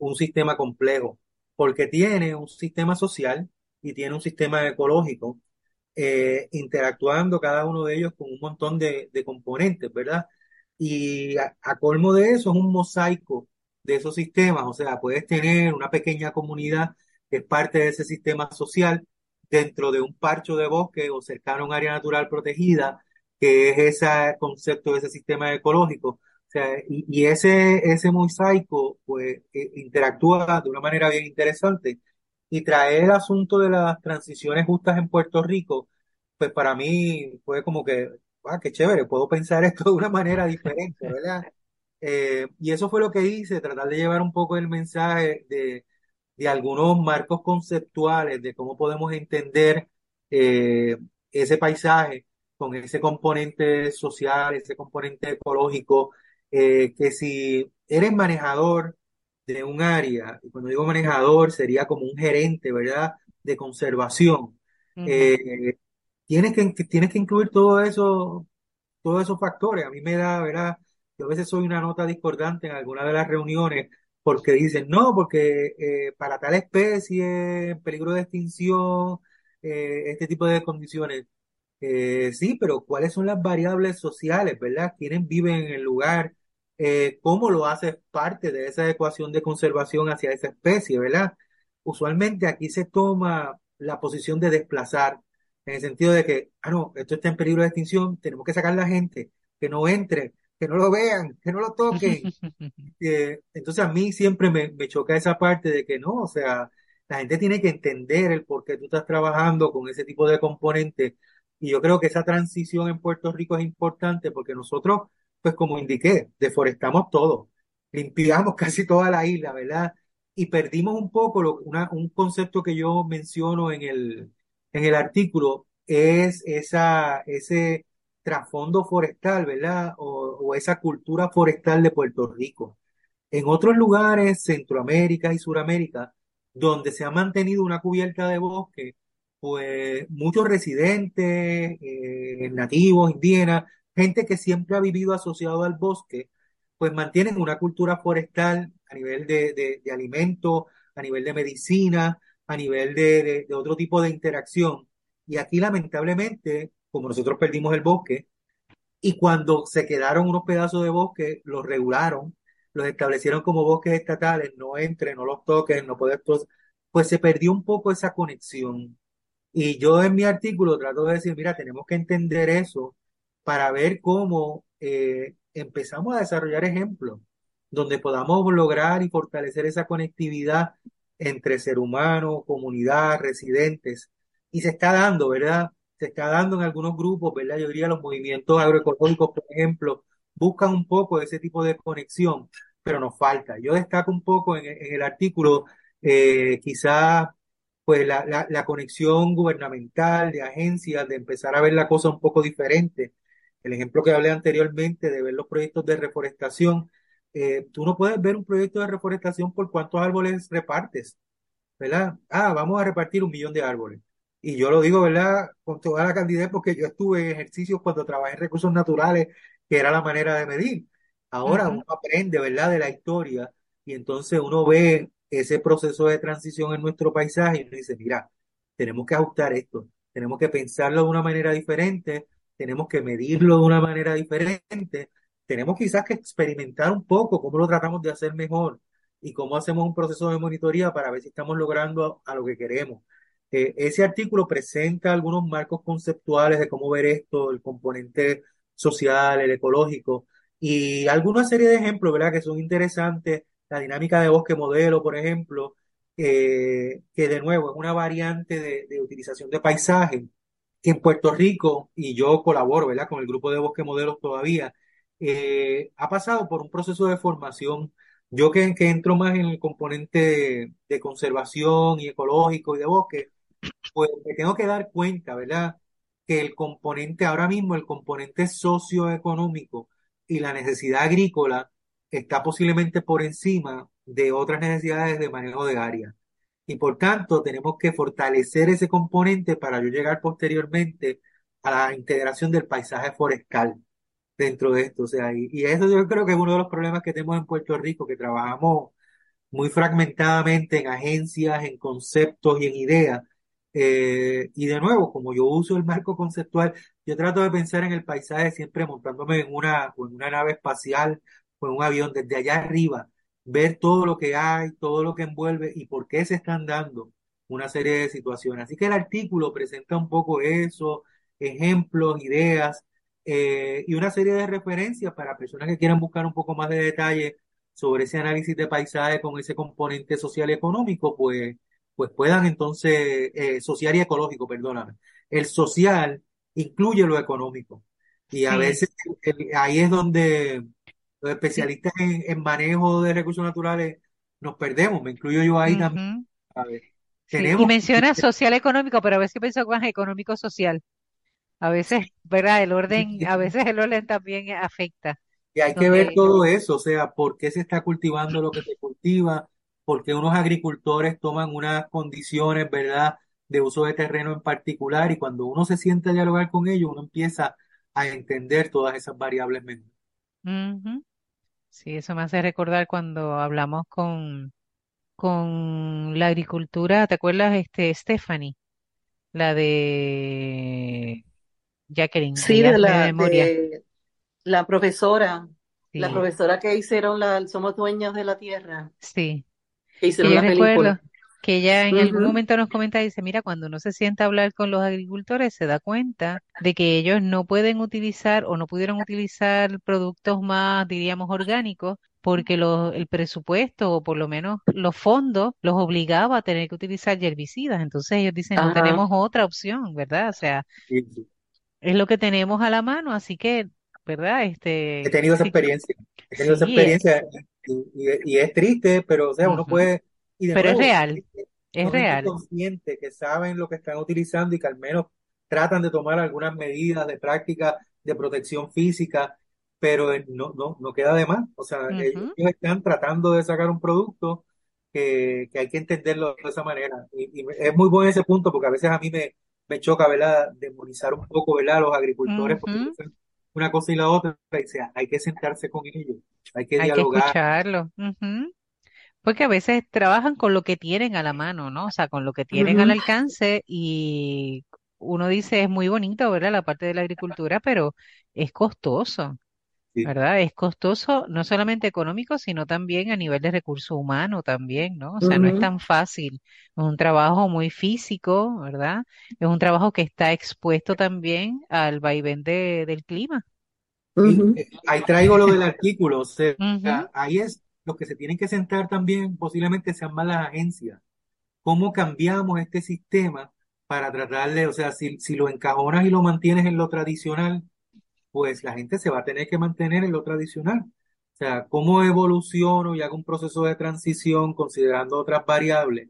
un sistema complejo, porque tiene un sistema social y tiene un sistema ecológico eh, interactuando cada uno de ellos con un montón de, componentes, ¿verdad? Y a, colmo de eso es un mosaico de esos sistemas, o sea, puedes tener una pequeña comunidad que es parte de ese sistema social dentro de un parcho de bosque o cercano a un área natural protegida, que es ese concepto de ese sistema ecológico. O sea, y, y ese, ese mosaico pues eh, interactúa de una manera bien interesante y traer el asunto de las transiciones justas en Puerto Rico, pues para mí fue como que, ah, qué chévere, puedo pensar esto de una manera diferente, ¿verdad? Eh, y eso fue lo que hice, tratar de llevar un poco el mensaje de, de algunos marcos conceptuales de cómo podemos entender eh, ese paisaje con ese componente social, ese componente ecológico, eh, que si eres manejador de un área, y cuando digo manejador sería como un gerente, ¿verdad? De conservación. Eh, tienes que, tienes que incluir todo eso, todos esos factores. A mí me da, ¿verdad? Yo a veces soy una nota discordante en alguna de las reuniones porque dicen, no, porque eh, para tal especie, en peligro de extinción, eh, este tipo de condiciones. Sí, pero ¿cuáles son las variables sociales, verdad? ¿Quiénes viven en el lugar? Eh, ¿cómo lo haces parte de esa ecuación de conservación hacia esa especie, verdad? usualmente aquí se toma la posición de desplazar, en el sentido de que, ah, no, esto está en peligro de extinción, tenemos que sacar a la gente, que no entre, que no lo vean, que no lo toquen. Eh, entonces a mí siempre me, me choca esa parte de que no, o sea, la gente tiene que entender el por qué tú estás trabajando con ese tipo de componentes. Y yo creo que esa transición en Puerto Rico es importante porque nosotros, pues como indiqué, deforestamos todo, limpiamos casi toda la isla, ¿verdad? Y perdimos un poco un concepto que yo menciono en el, en el artículo, es esa, ese trasfondo forestal, ¿verdad? O, o esa cultura forestal de Puerto Rico. En otros lugares, Centroamérica y Suramérica, donde se ha mantenido una cubierta de bosque, pues muchos residentes, eh, nativos, indígenas, gente que siempre ha vivido asociado al bosque, pues mantienen una cultura forestal a nivel de, de, alimentos, a nivel de medicina, a nivel de, de, otro tipo de interacción. Y aquí lamentablemente, como nosotros perdimos el bosque, y cuando se quedaron unos pedazos de bosque, los regularon, los establecieron como bosques estatales, no entren, no los toquen, no puedes, pues se perdió un poco esa conexión. Y yo en mi artículo trato de decir, mira, tenemos que entender eso para ver cómo eh, empezamos a desarrollar ejemplos donde podamos lograr y fortalecer esa conectividad entre ser humano, comunidad, residentes. Y se está dando, ¿verdad? Se está dando en algunos grupos, ¿verdad? Yo diría los movimientos agroecológicos, por ejemplo, buscan un poco ese tipo de conexión, pero nos falta. Yo destaco un poco en, el artículo eh, quizás pues la, la, conexión gubernamental de agencias, de empezar a ver la cosa un poco diferente. El ejemplo que hablé anteriormente de ver los proyectos de reforestación, eh, tú no puedes ver un proyecto de reforestación por cuántos árboles repartes, ¿verdad? Ah, vamos a repartir un millón de árboles. Y yo lo digo, ¿verdad? Con toda la candidez, porque yo estuve en ejercicios cuando trabajé en recursos naturales, que era la manera de medir. Ahora uh -huh. uno aprende, ¿verdad? De la historia y entonces uno ve ese proceso de transición en nuestro paisaje y uno dice, mira, tenemos que ajustar esto, tenemos que pensarlo de una manera diferente, tenemos que medirlo de una manera diferente, tenemos quizás que experimentar un poco cómo lo tratamos de hacer mejor y cómo hacemos un proceso de monitoría para ver si estamos logrando a, lo que queremos. Eh, ese artículo presenta algunos marcos conceptuales de cómo ver esto, el componente social, el ecológico, y alguna serie de ejemplos, ¿verdad?, que son interesantes. La dinámica de bosque modelo, por ejemplo, eh, que de nuevo es una variante de, utilización de paisaje, en Puerto Rico, y yo colaboro, ¿verdad?, con el grupo de bosque modelos todavía, eh, ha pasado por un proceso de formación. Yo que, que entro más en el componente de, conservación y ecológico y de bosque, pues me tengo que dar cuenta, ¿verdad?, que el componente, ahora mismo el componente socioeconómico y la necesidad agrícola está posiblemente por encima de otras necesidades de manejo de área. Y por tanto, tenemos que fortalecer ese componente para yo llegar posteriormente a la integración del paisaje forestal dentro de esto. O sea, y, eso yo creo que es uno de los problemas que tenemos en Puerto Rico, que trabajamos muy fragmentadamente en agencias, en conceptos y en ideas, eh, y de nuevo, como yo uso el marco conceptual, yo trato de pensar en el paisaje siempre montándome en una, en una nave espacial o en un avión desde allá arriba, ver todo lo que hay, todo lo que envuelve y por qué se están dando una serie de situaciones. Así que el artículo presenta un poco eso, ejemplos, ideas eh, y una serie de referencias para personas que quieran buscar un poco más de detalle sobre ese análisis de paisaje con ese componente social y económico, pues pues puedan entonces, eh, social y ecológico, perdóname. El social incluye lo económico. Y a sí. veces el, ahí es donde los especialistas en, en, manejo de recursos naturales nos perdemos, me incluyo yo ahí uh -huh. también. A ver, tenemos... sí, y menciona social económico, pero a veces pienso más económico social. A veces, ¿verdad? El orden, a veces el orden también afecta. Y hay que ver todo eso, o sea, por qué se está cultivando lo que se cultiva, porque unos agricultores toman unas condiciones, ¿verdad?, de uso de terreno en particular y cuando uno se siente a dialogar con ellos, uno empieza a entender todas esas variables menores. Uh -huh. Sí, eso me hace recordar cuando hablamos con, con la agricultura, ¿te acuerdas, este, Stephanie? La de Jacqueline. Sí, de la, de la profesora, sí. la profesora que hicieron la Somos Dueños de la Tierra. Sí, que hicieron la película. Que ella en algún momento nos comenta, dice, mira, cuando uno se sienta a hablar con los agricultores, se da cuenta de que ellos no pueden utilizar o no pudieron utilizar productos más, diríamos, orgánicos, porque lo- el presupuesto o por lo menos los fondos los obligaba a tener que utilizar herbicidas. Entonces ellos dicen, no tenemos otra opción, ¿verdad? O sea, Sí, sí. es lo que tenemos a la mano, así que, ¿verdad? He Este, tenido esa experiencia, he tenido esa sí, experiencia y, y- y es triste, pero o sea, uno puede, y de Pero es nuevo, real, es real. consciente que saben lo que están utilizando y que al menos tratan de tomar algunas medidas de práctica de protección física, pero eh, no, no, no queda de más. O sea, ellos, Ujú, ellos están tratando de sacar un producto que, que hay que entenderlo de esa manera. Y, y es muy bueno ese punto porque a veces a mí me, me choca, ¿verdad?, demonizar un poco, ¿verdad?, a los agricultores porque ujú. dicen una cosa y la otra. Y sea, hay que sentarse con ellos, hay que Hay que dialogar. escucharlo. ujú. Porque a veces trabajan con lo que tienen a la mano, ¿no? O sea, con lo que tienen al alcance y uno dice es muy bonito, ¿verdad? La parte de la agricultura, pero es costoso, Sí. ¿verdad? Es costoso no solamente económico, sino también a nivel de recurso humano también, ¿no? O sea, no es tan fácil. Es un trabajo muy físico, ¿verdad? Es un trabajo que está expuesto también al vaivén de- del clima. Y eh, ahí traigo lo del artículo, o sea, ahí es los que se tienen que sentar también, posiblemente sean más las agencias. ¿Cómo cambiamos este sistema para tratarle, o sea, si, si lo encajonas y lo mantienes en lo tradicional, pues la gente se va a tener que mantener en lo tradicional. O sea, ¿cómo evoluciono y hago un proceso de transición considerando otras variables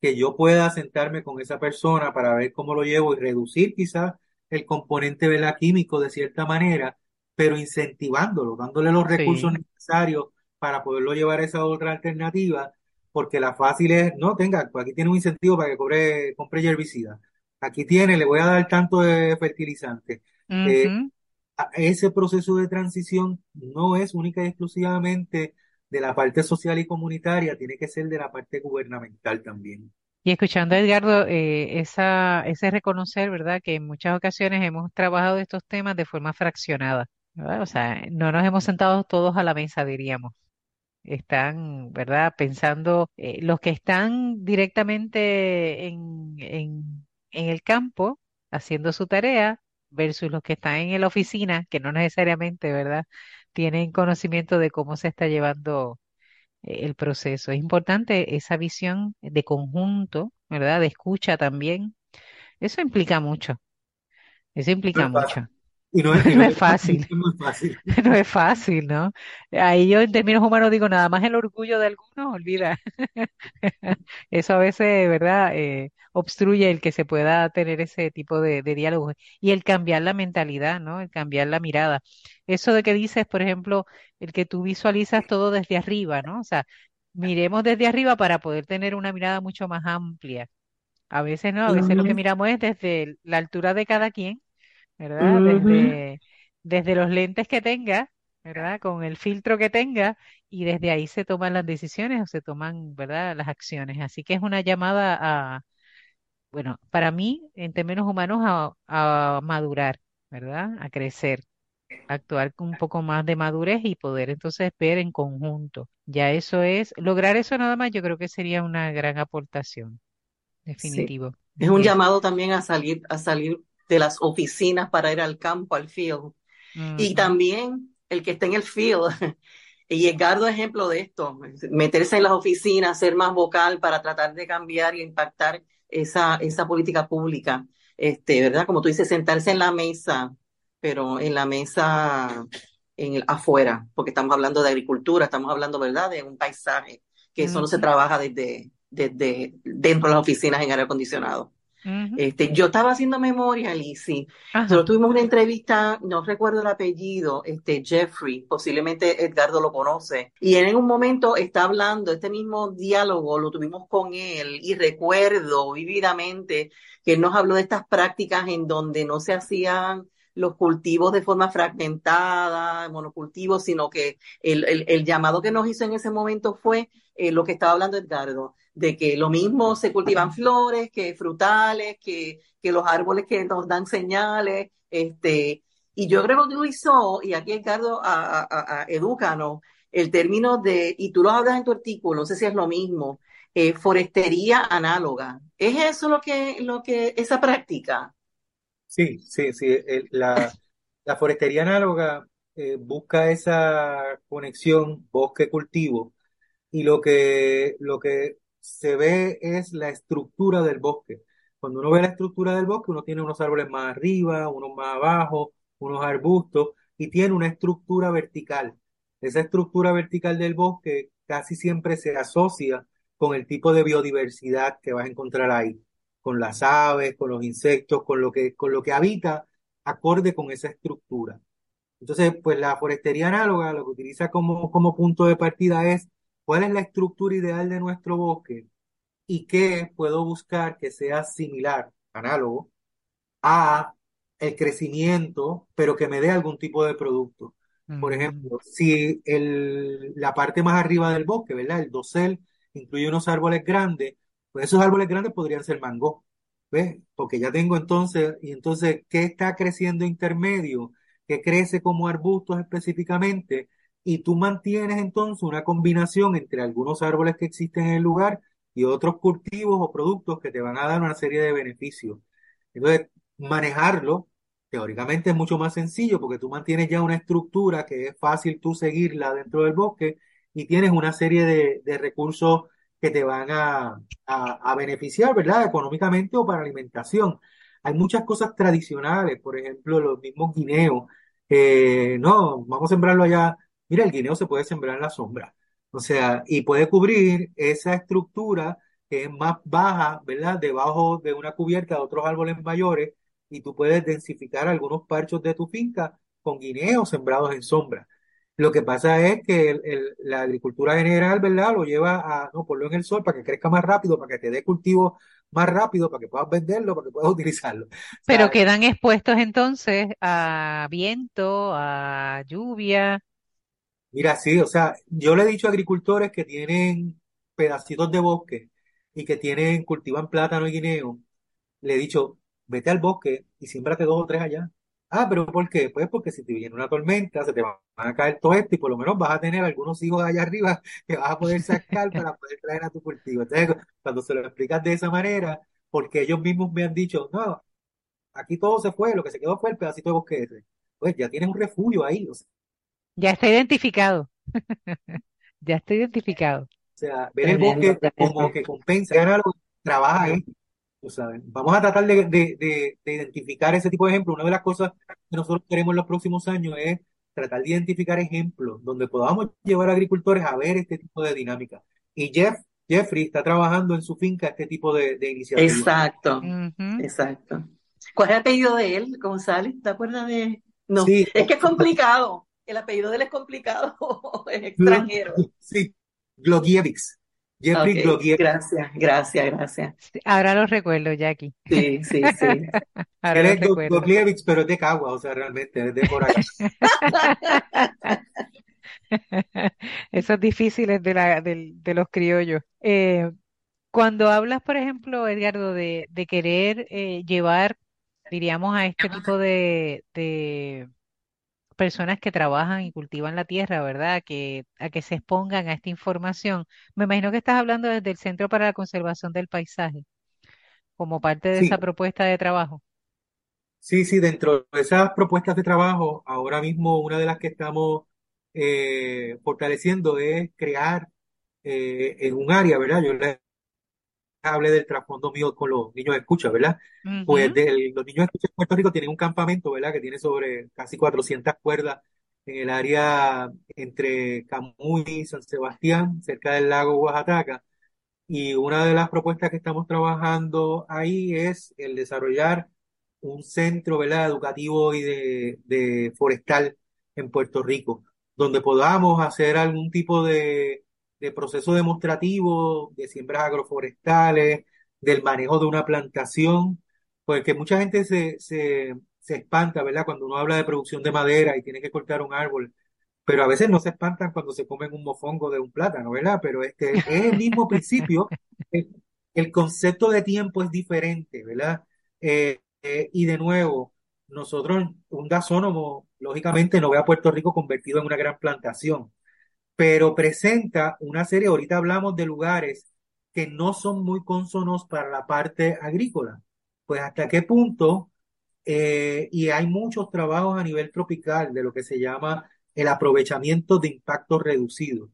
que yo pueda sentarme con esa persona para ver cómo lo llevo y reducir quizás el componente ¿verdad? químico de cierta manera, pero incentivándolo, dándole los recursos Sí, necesarios para poderlo llevar a esa otra alternativa, porque la fácil es, no, tenga, aquí tiene un incentivo para que cobre, compre herbicida. Aquí tiene, le voy a dar tanto de fertilizante. Eh, ese proceso de transición no es única y exclusivamente de la parte social y comunitaria, tiene que ser de la parte gubernamental también. Y escuchando a Edgardo, eh, esa, ese reconocer, ¿verdad? Que en muchas ocasiones hemos trabajado estos temas de forma fraccionada, ¿verdad? O sea, no nos hemos sentado todos a la mesa, diríamos. Están, ¿verdad? Pensando, eh, los que están directamente en, en, en el campo haciendo su tarea versus los que están en la oficina, que no necesariamente, ¿verdad? Tienen conocimiento de cómo se está llevando eh, el proceso. Es importante esa visión de conjunto, ¿verdad? De escucha también. Eso implica mucho, eso implica mucho. Y no es, No fácil, no es muy fácil. no es fácil, ¿no? Ahí yo en términos humanos digo, nada más el orgullo de algunos, olvida. Eso a veces, ¿verdad? Eh, obstruye el que se pueda tener ese tipo de, de diálogo y el cambiar la mentalidad, ¿no? El cambiar la mirada. Eso de que dices, por ejemplo, el que tú visualizas todo desde arriba, ¿no? O sea, miremos desde arriba para poder tener una mirada mucho más amplia. A veces no, a veces lo que miramos es desde la altura de cada quien, ¿verdad? Ujú. Desde, desde los lentes que tenga, ¿verdad? Con el filtro que tenga y desde ahí se toman las decisiones o se toman, ¿verdad? Las acciones. Así que es una llamada a, bueno, para mí, en términos humanos, a, a madurar, ¿verdad? A crecer, a actuar con un poco más de madurez y poder entonces ver en conjunto. Ya eso es, lograr eso nada más, yo creo que sería una gran aportación, Sí. definitivo. Es un Es, llamado también a salir, a salir de las oficinas para ir al campo, al field. Y también el que está en el field, y Edgardo es ejemplo de esto, meterse en las oficinas, ser más vocal para tratar de cambiar y impactar esa, esa política pública. Este, ¿verdad? Como tú dices, sentarse en la mesa, pero en la mesa en el, afuera, porque estamos hablando de agricultura, estamos hablando, ¿verdad?, de un paisaje, que eso no se trabaja desde, desde dentro de las oficinas en aire acondicionado. Este, yo estaba haciendo memoria, Lizzy. Ajá. Nosotros tuvimos una entrevista, no recuerdo el apellido, este Jeffrey, posiblemente Edgardo lo conoce. Y él en un momento está hablando, este mismo diálogo lo tuvimos con él y recuerdo vividamente que él nos habló de estas prácticas en donde no se hacían los cultivos de forma fragmentada, monocultivos, sino que el, el, el llamado que nos hizo en ese momento fue eh, lo que estaba hablando Edgardo, de que lo mismo se cultivan flores, que frutales, que, que los árboles que nos dan señales, este, y yo creo que utilizó, y aquí Edgardo, a, a, a, edúcanos, el término de, y tú lo hablas en tu artículo, no sé si es lo mismo, eh, forestería análoga. ¿Es eso lo que, lo que, esa práctica? Sí, sí, sí. la, la forestería análoga eh, busca esa conexión bosque-cultivo y lo que, lo que se ve es la estructura del bosque. Cuando uno ve la estructura del bosque, uno tiene unos árboles más arriba, unos más abajo, unos arbustos y tiene una estructura vertical. Esa estructura vertical del bosque casi siempre se asocia con el tipo de biodiversidad que vas a encontrar ahí, con las aves, con los insectos, con lo que, con lo que habita acorde con esa estructura. Entonces, pues la forestería análoga lo que utiliza como, como punto de partida es cuál es la estructura ideal de nuestro bosque y qué puedo buscar que sea similar, análogo, a el crecimiento, pero que me dé algún tipo de producto. Por ejemplo, si el, la parte más arriba del bosque, ¿verdad? El dosel incluye unos árboles grandes, pues esos árboles grandes podrían ser mango, ¿ves? Porque ya tengo entonces, y entonces, ¿qué está creciendo intermedio? ¿Qué crece como arbustos específicamente? Y tú mantienes entonces una combinación entre algunos árboles que existen en el lugar y otros cultivos o productos que te van a dar una serie de beneficios. Entonces, manejarlo teóricamente es mucho más sencillo porque tú mantienes ya una estructura que es fácil tú seguirla dentro del bosque y tienes una serie de, recursos que te van a, a, beneficiar, ¿verdad? Económicamente o para alimentación. Hay muchas cosas tradicionales, por ejemplo, los mismos guineos. no, vamos a sembrarlo allá. Mira, el guineo se puede sembrar en la sombra. O sea, y puede cubrir esa estructura que es más baja, ¿verdad? Debajo de una cubierta de otros árboles mayores y tú puedes densificar algunos parchos de tu finca con guineos sembrados en sombra. Lo que pasa es que la agricultura general, ¿verdad? Lo lleva a, no, ponlo en el sol para que crezca más rápido, para que te dé cultivo más rápido, para que puedas venderlo, para que puedas utilizarlo. Pero quedan expuestos entonces a viento, a lluvia. Mira, sí, o sea, yo le he dicho a agricultores que tienen pedacitos de bosque y que tienen, cultivan plátano y guineo, le he dicho, vete al bosque y siémbrate dos o tres allá. Ah, pero ¿por qué? Pues porque si te viene una tormenta, se te van a caer todo esto y por lo menos vas a tener algunos hijos allá arriba que vas a poder sacar para poder traer a tu cultivo. Entonces, cuando se lo explicas de esa manera, porque ellos mismos me han dicho, no, aquí todo se fue, lo que se quedó fue el pedacito de bosque ese. Pues ya tienes un refugio ahí. Ya está identificado. ya está identificado. O sea, ver el bosque como que compensa, ganar trabaja ahí vamos a tratar de, identificar ese tipo de ejemplos. Una de las cosas que nosotros queremos en los próximos años es tratar de identificar ejemplos donde podamos llevar a agricultores a ver este tipo de dinámica. Y Jeff, Jeffrey está trabajando en su finca este tipo de, de iniciativas. Exacto, exacto. ¿Cuál es el apellido de él, González? ¿Te acuerdas de...? No, es que es complicado. El apellido de él es complicado, es extranjero. Sí, Glogievix. Jeffrey Gracias, gracias, gracias. Ahora lo recuerdo, Jackie. Sí, sí, sí. Ahora Él es pero es de Cagua, o sea, realmente, es de por acá. Esos difíciles de, la, de, de los criollos. Eh, cuando hablas, por ejemplo, Edgardo, de, de querer eh, llevar, diríamos, a este tipo de, de personas que trabajan y cultivan la tierra, ¿verdad? Que, a que se expongan a esta información. Me imagino que estás hablando desde el Centro para la Conservación del Paisaje, como parte de esa propuesta de trabajo. Sí, sí, dentro de esas propuestas de trabajo, ahora mismo una de las que estamos eh, fortaleciendo es crear eh, en un área, ¿verdad? Yo hable del trasfondo mío con los niños de escucha, ¿verdad? Pues los niños de escucha en Puerto Rico tienen un campamento, ¿verdad? Que tiene sobre casi 400 cuerdas en el área entre Camuy y San Sebastián, cerca del lago Oaxaca. Y una de las propuestas que estamos trabajando ahí es el desarrollar un centro, ¿verdad? Educativo y de, de forestal en Puerto Rico, donde podamos hacer algún tipo de de proceso demostrativo de siembras agroforestales, del manejo de una plantación, porque mucha gente se, se, se espanta, ¿verdad? Cuando uno habla de producción de madera y tiene que cortar un árbol, pero a veces no se espantan cuando se comen un mofongo de un plátano, ¿verdad? Pero este es el mismo principio, el, concepto de tiempo es diferente, ¿verdad? Eh, eh, y de nuevo, nosotros, un gasónomo, lógicamente no ve a Puerto Rico convertido en una gran plantación pero presenta una serie, ahorita hablamos de lugares que no son muy consonos para la parte agrícola. Pues hasta qué punto, eh, y hay muchos trabajos a nivel tropical de lo que se llama el aprovechamiento de impacto reducido,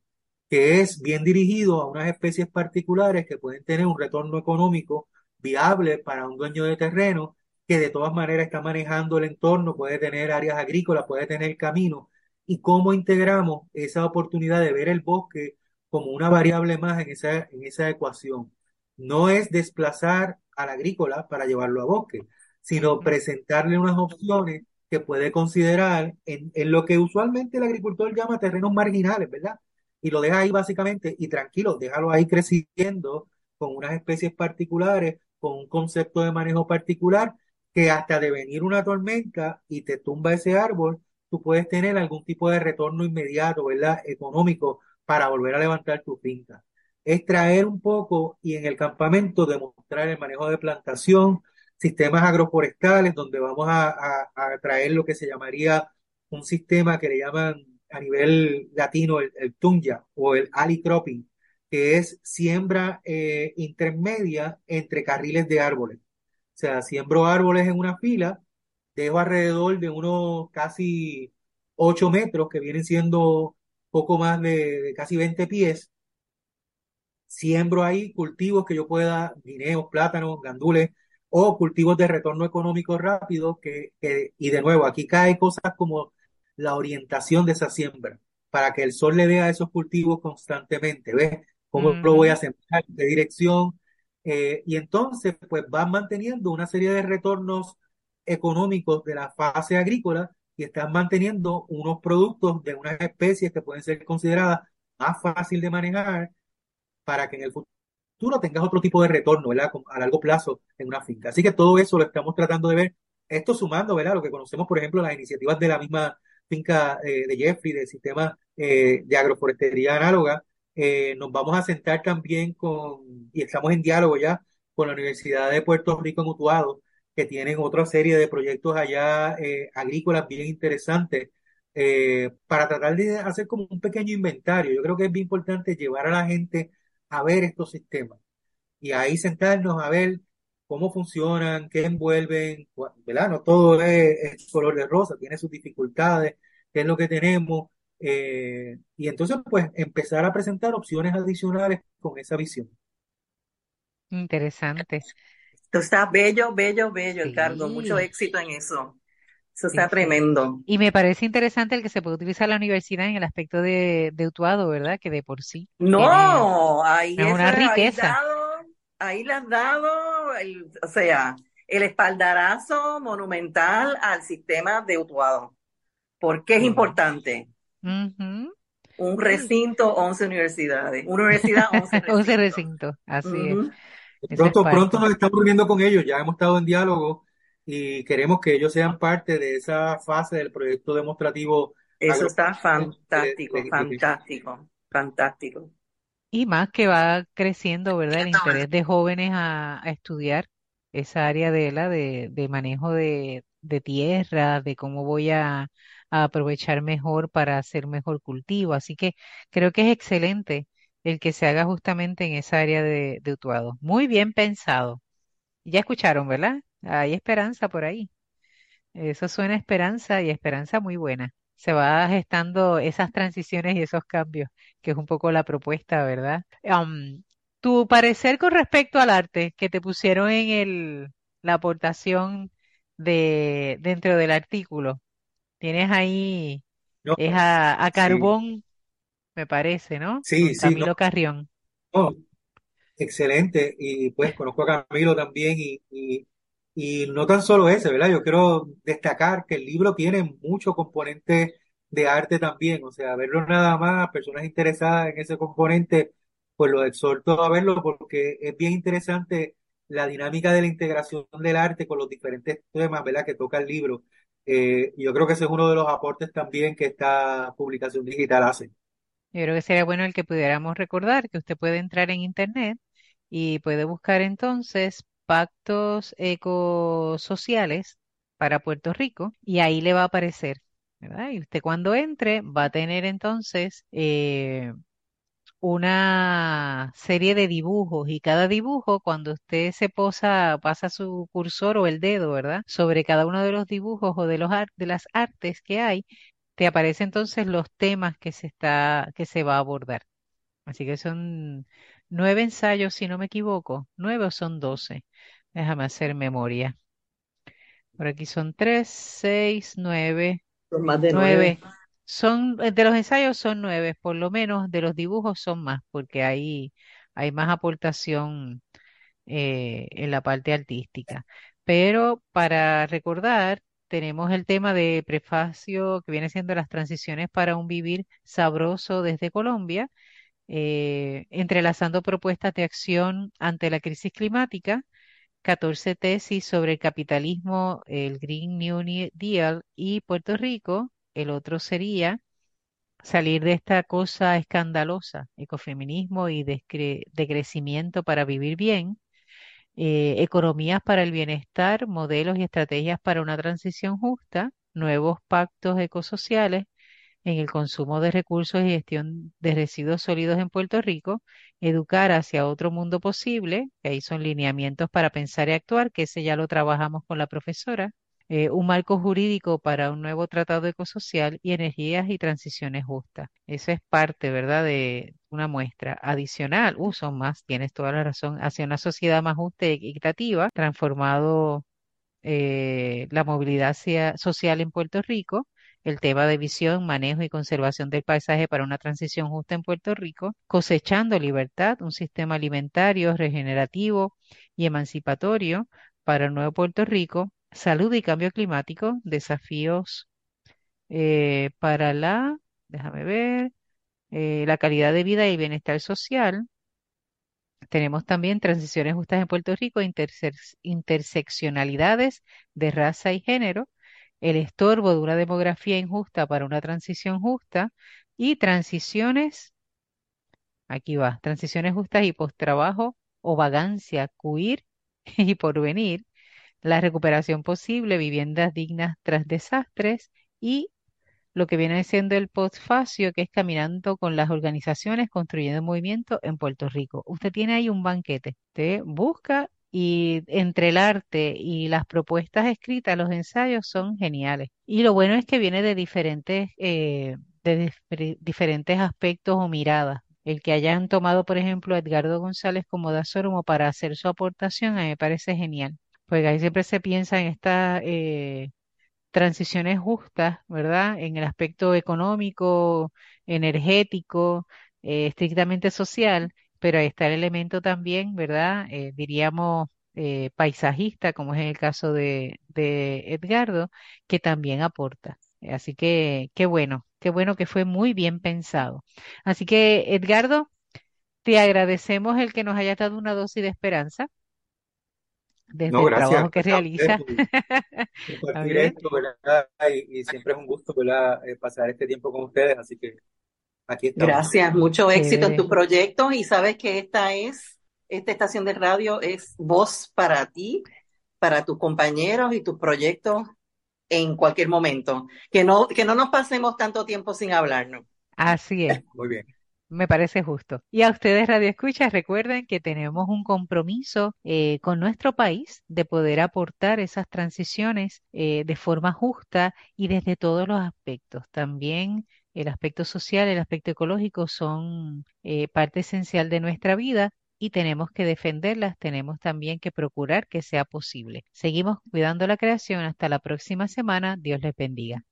que es bien dirigido a unas especies particulares que pueden tener un retorno económico viable para un dueño de terreno que de todas maneras está manejando el entorno, puede tener áreas agrícolas, puede tener caminos, y cómo integramos esa oportunidad de ver el bosque como una variable más en esa, en esa ecuación. No es desplazar al agrícola para llevarlo a bosque, sino presentarle unas opciones que puede considerar en, en lo que usualmente el agricultor llama terrenos marginales, ¿verdad? Y lo deja ahí básicamente, y tranquilo, déjalo ahí creciendo con unas especies particulares, con un concepto de manejo particular, que hasta de venir una tormenta y te tumba ese árbol, tú puedes tener algún tipo de retorno inmediato, ¿verdad? Económico para volver a levantar tu finca. Es traer un poco y en el campamento demostrar el manejo de plantación, sistemas agroforestales, donde vamos a, a, traer lo que se llamaría un sistema que le llaman a nivel latino el, el tunya o el cropping, que es siembra eh, intermedia entre carriles de árboles. O sea, siembro árboles en una fila, dejo alrededor de unos casi 8 metros, que vienen siendo poco más de, casi 20 pies. Siembro ahí cultivos que yo pueda, guineos, plátanos, gandules, o cultivos de retorno económico rápido, que, y de nuevo, aquí cae cosas como la orientación de esa siembra, para que el sol le dé a esos cultivos constantemente, ¿ves? ¿Cómo lo voy a sembrar? ¿De dirección? Eh, y entonces, pues van manteniendo una serie de retornos económicos de la fase agrícola y están manteniendo unos productos de unas especies que pueden ser consideradas más fácil de manejar para que en el futuro tengas otro tipo de retorno, ¿verdad? A largo plazo en una finca. Así que todo eso lo estamos tratando de ver. Esto sumando, ¿verdad? Lo que conocemos, por ejemplo, las iniciativas de la misma finca eh, de Jeffrey, del sistema eh, de agroforestería análoga. Eh, nos vamos a sentar también con, y estamos en diálogo ya con la Universidad de Puerto Rico en Utuado, que tienen otra serie de proyectos allá eh, agrícolas bien interesantes eh, para tratar de hacer como un pequeño inventario. Yo creo que es bien importante llevar a la gente a ver estos sistemas y ahí sentarnos a ver cómo funcionan, qué envuelven, ¿verdad? No todo es, color de rosa, tiene sus dificultades, qué es lo que tenemos. Eh, y entonces, pues, empezar a presentar opciones adicionales con esa visión. Interesante. Tú estás bello, bello, bello, Ricardo. Mucho éxito en eso. Eso está tremendo. Y me parece interesante el que se puede utilizar la universidad en el aspecto de, de Utuado, ¿verdad? Que de por sí. No, ahí es una riqueza. Ahí le has dado, el, o sea, el espaldarazo monumental al sistema de Utuado. Porque es importante. Un recinto, 11 universidades. Una universidad, 11 recintos. 11 recintos, así es. Pronto, pronto nos estamos reuniendo con ellos, ya hemos estado en diálogo y queremos que ellos sean parte de esa fase del proyecto demostrativo. Eso está fantástico, fantástico, fantástico. Y más que va creciendo, ¿verdad? El interés de jóvenes a, estudiar esa área de la de, manejo de, tierra, de cómo voy a, aprovechar mejor para hacer mejor cultivo. Así que creo que es excelente el que se haga justamente en esa área de, de Utuado. Muy bien pensado. Ya escucharon, ¿verdad? Hay esperanza por ahí. Eso suena a esperanza y esperanza muy buena. Se va gestando esas transiciones y esos cambios, que es un poco la propuesta, ¿verdad? tu parecer con respecto al arte que te pusieron en el, la aportación de dentro del artículo. Tienes ahí, es a, carbón me parece, ¿no? Sí, sí. Camilo Carrión. excelente. Y pues conozco a Camilo también y, y, no tan solo ese, ¿verdad? Yo quiero destacar que el libro tiene muchos componentes de arte también. O sea, verlo nada más, personas interesadas en ese componente, pues lo exhorto a verlo porque es bien interesante la dinámica de la integración del arte con los diferentes temas, ¿verdad? Que toca el libro. Eh, yo creo que ese es uno de los aportes también que esta publicación digital hace. Yo creo que sería bueno el que pudiéramos recordar que usted puede entrar en Internet y puede buscar entonces pactos ecosociales para Puerto Rico y ahí le va a aparecer, ¿verdad? Y usted cuando entre va a tener entonces eh, una serie de dibujos y cada dibujo, cuando usted se posa, pasa su cursor o el dedo, ¿verdad? Sobre cada uno de los dibujos o de los de las artes que hay, te aparece entonces los temas que se está, que se va a abordar. Así que son nueve ensayos, si no me equivoco. ¿Nueve o son doce? Déjame hacer memoria. Por aquí son tres, seis, nueve, Son más de nueve. nueve. Son, eh, de los ensayos son nueve, por lo menos de los dibujos son más, porque ahí hay más aportación eh, en la parte artística. Pero para recordar, tenemos el tema de prefacio que viene siendo las transiciones para un vivir sabroso desde Colombia eh, entrelazando propuestas de acción ante la crisis climática, 14 tesis sobre el capitalismo, el Green New Deal y Puerto Rico. El otro sería salir de esta cosa escandalosa, ecofeminismo y decrecimiento para vivir bien, eh, economías para el bienestar, modelos y estrategias para una transición justa, nuevos pactos ecosociales en el consumo de recursos y gestión de residuos sólidos en Puerto Rico, educar hacia otro mundo posible, que ahí son lineamientos para pensar y actuar, que ese ya lo trabajamos con la profesora, eh, un marco jurídico para un nuevo tratado ecosocial y energías y transiciones justas. Eso es parte, ¿verdad?, de una muestra adicional. Uh, son más, tienes toda la razón, hacia una sociedad más justa y equitativa, transformado eh, la movilidad cia- social en Puerto Rico, el tema de visión, manejo y conservación del paisaje para una transición justa en Puerto Rico, cosechando libertad, un sistema alimentario regenerativo y emancipatorio para el nuevo Puerto Rico, salud y cambio climático, desafíos eh, para la, déjame ver, eh, la calidad de vida y bienestar social. Tenemos también transiciones justas en Puerto Rico, interseccionalidades de raza y género, el estorbo de una demografía injusta para una transición justa y transiciones, aquí va, transiciones justas y postrabajo o vagancia, cuir y porvenir, la recuperación posible, viviendas dignas tras desastres y lo que viene siendo el postfacio, que es caminando con las organizaciones, construyendo movimiento en Puerto Rico. Usted tiene ahí un banquete. Usted busca y entre el arte y las propuestas escritas, los ensayos son geniales. Y lo bueno es que viene de diferentes, eh, de dif- diferentes aspectos o miradas. El que hayan tomado, por ejemplo, a Edgardo González como Dasoromo para hacer su aportación, a mí me parece genial. Porque ahí siempre se piensa en esta, eh, transiciones justas, ¿verdad? En el aspecto económico, energético, eh, estrictamente social, pero ahí está el elemento también, ¿verdad? Eh, diríamos paisajista, como es en el caso de, de Edgardo, que también aporta. Así que qué bueno, qué bueno que fue muy bien pensado. Así que, Edgardo, te agradecemos el que nos hayas dado una dosis de esperanza desde No, el gracias, trabajo que gracias a usted realiza. por ¿Está compartir bien? esto, ¿verdad? Y, y siempre es un gusto, ¿verdad? eh, pasar este tiempo con ustedes, así que aquí estamos. Gracias, mucho éxito en tu proyecto y sabes que esta es, esta estación de radio es voz para ti, para tus compañeros y tus proyectos en cualquier momento. Que no, que no nos pasemos tanto tiempo sin hablarnos. Así es. Muy bien. Me parece justo. Y a ustedes, Radio Escuchas, recuerden que tenemos un compromiso eh, con nuestro país de poder aportar esas transiciones eh, de forma justa y desde todos los aspectos. También el aspecto social, el aspecto ecológico son eh, parte esencial de nuestra vida y tenemos que defenderlas, tenemos también que procurar que sea posible. Seguimos cuidando la creación. Hasta la próxima semana. Dios les bendiga.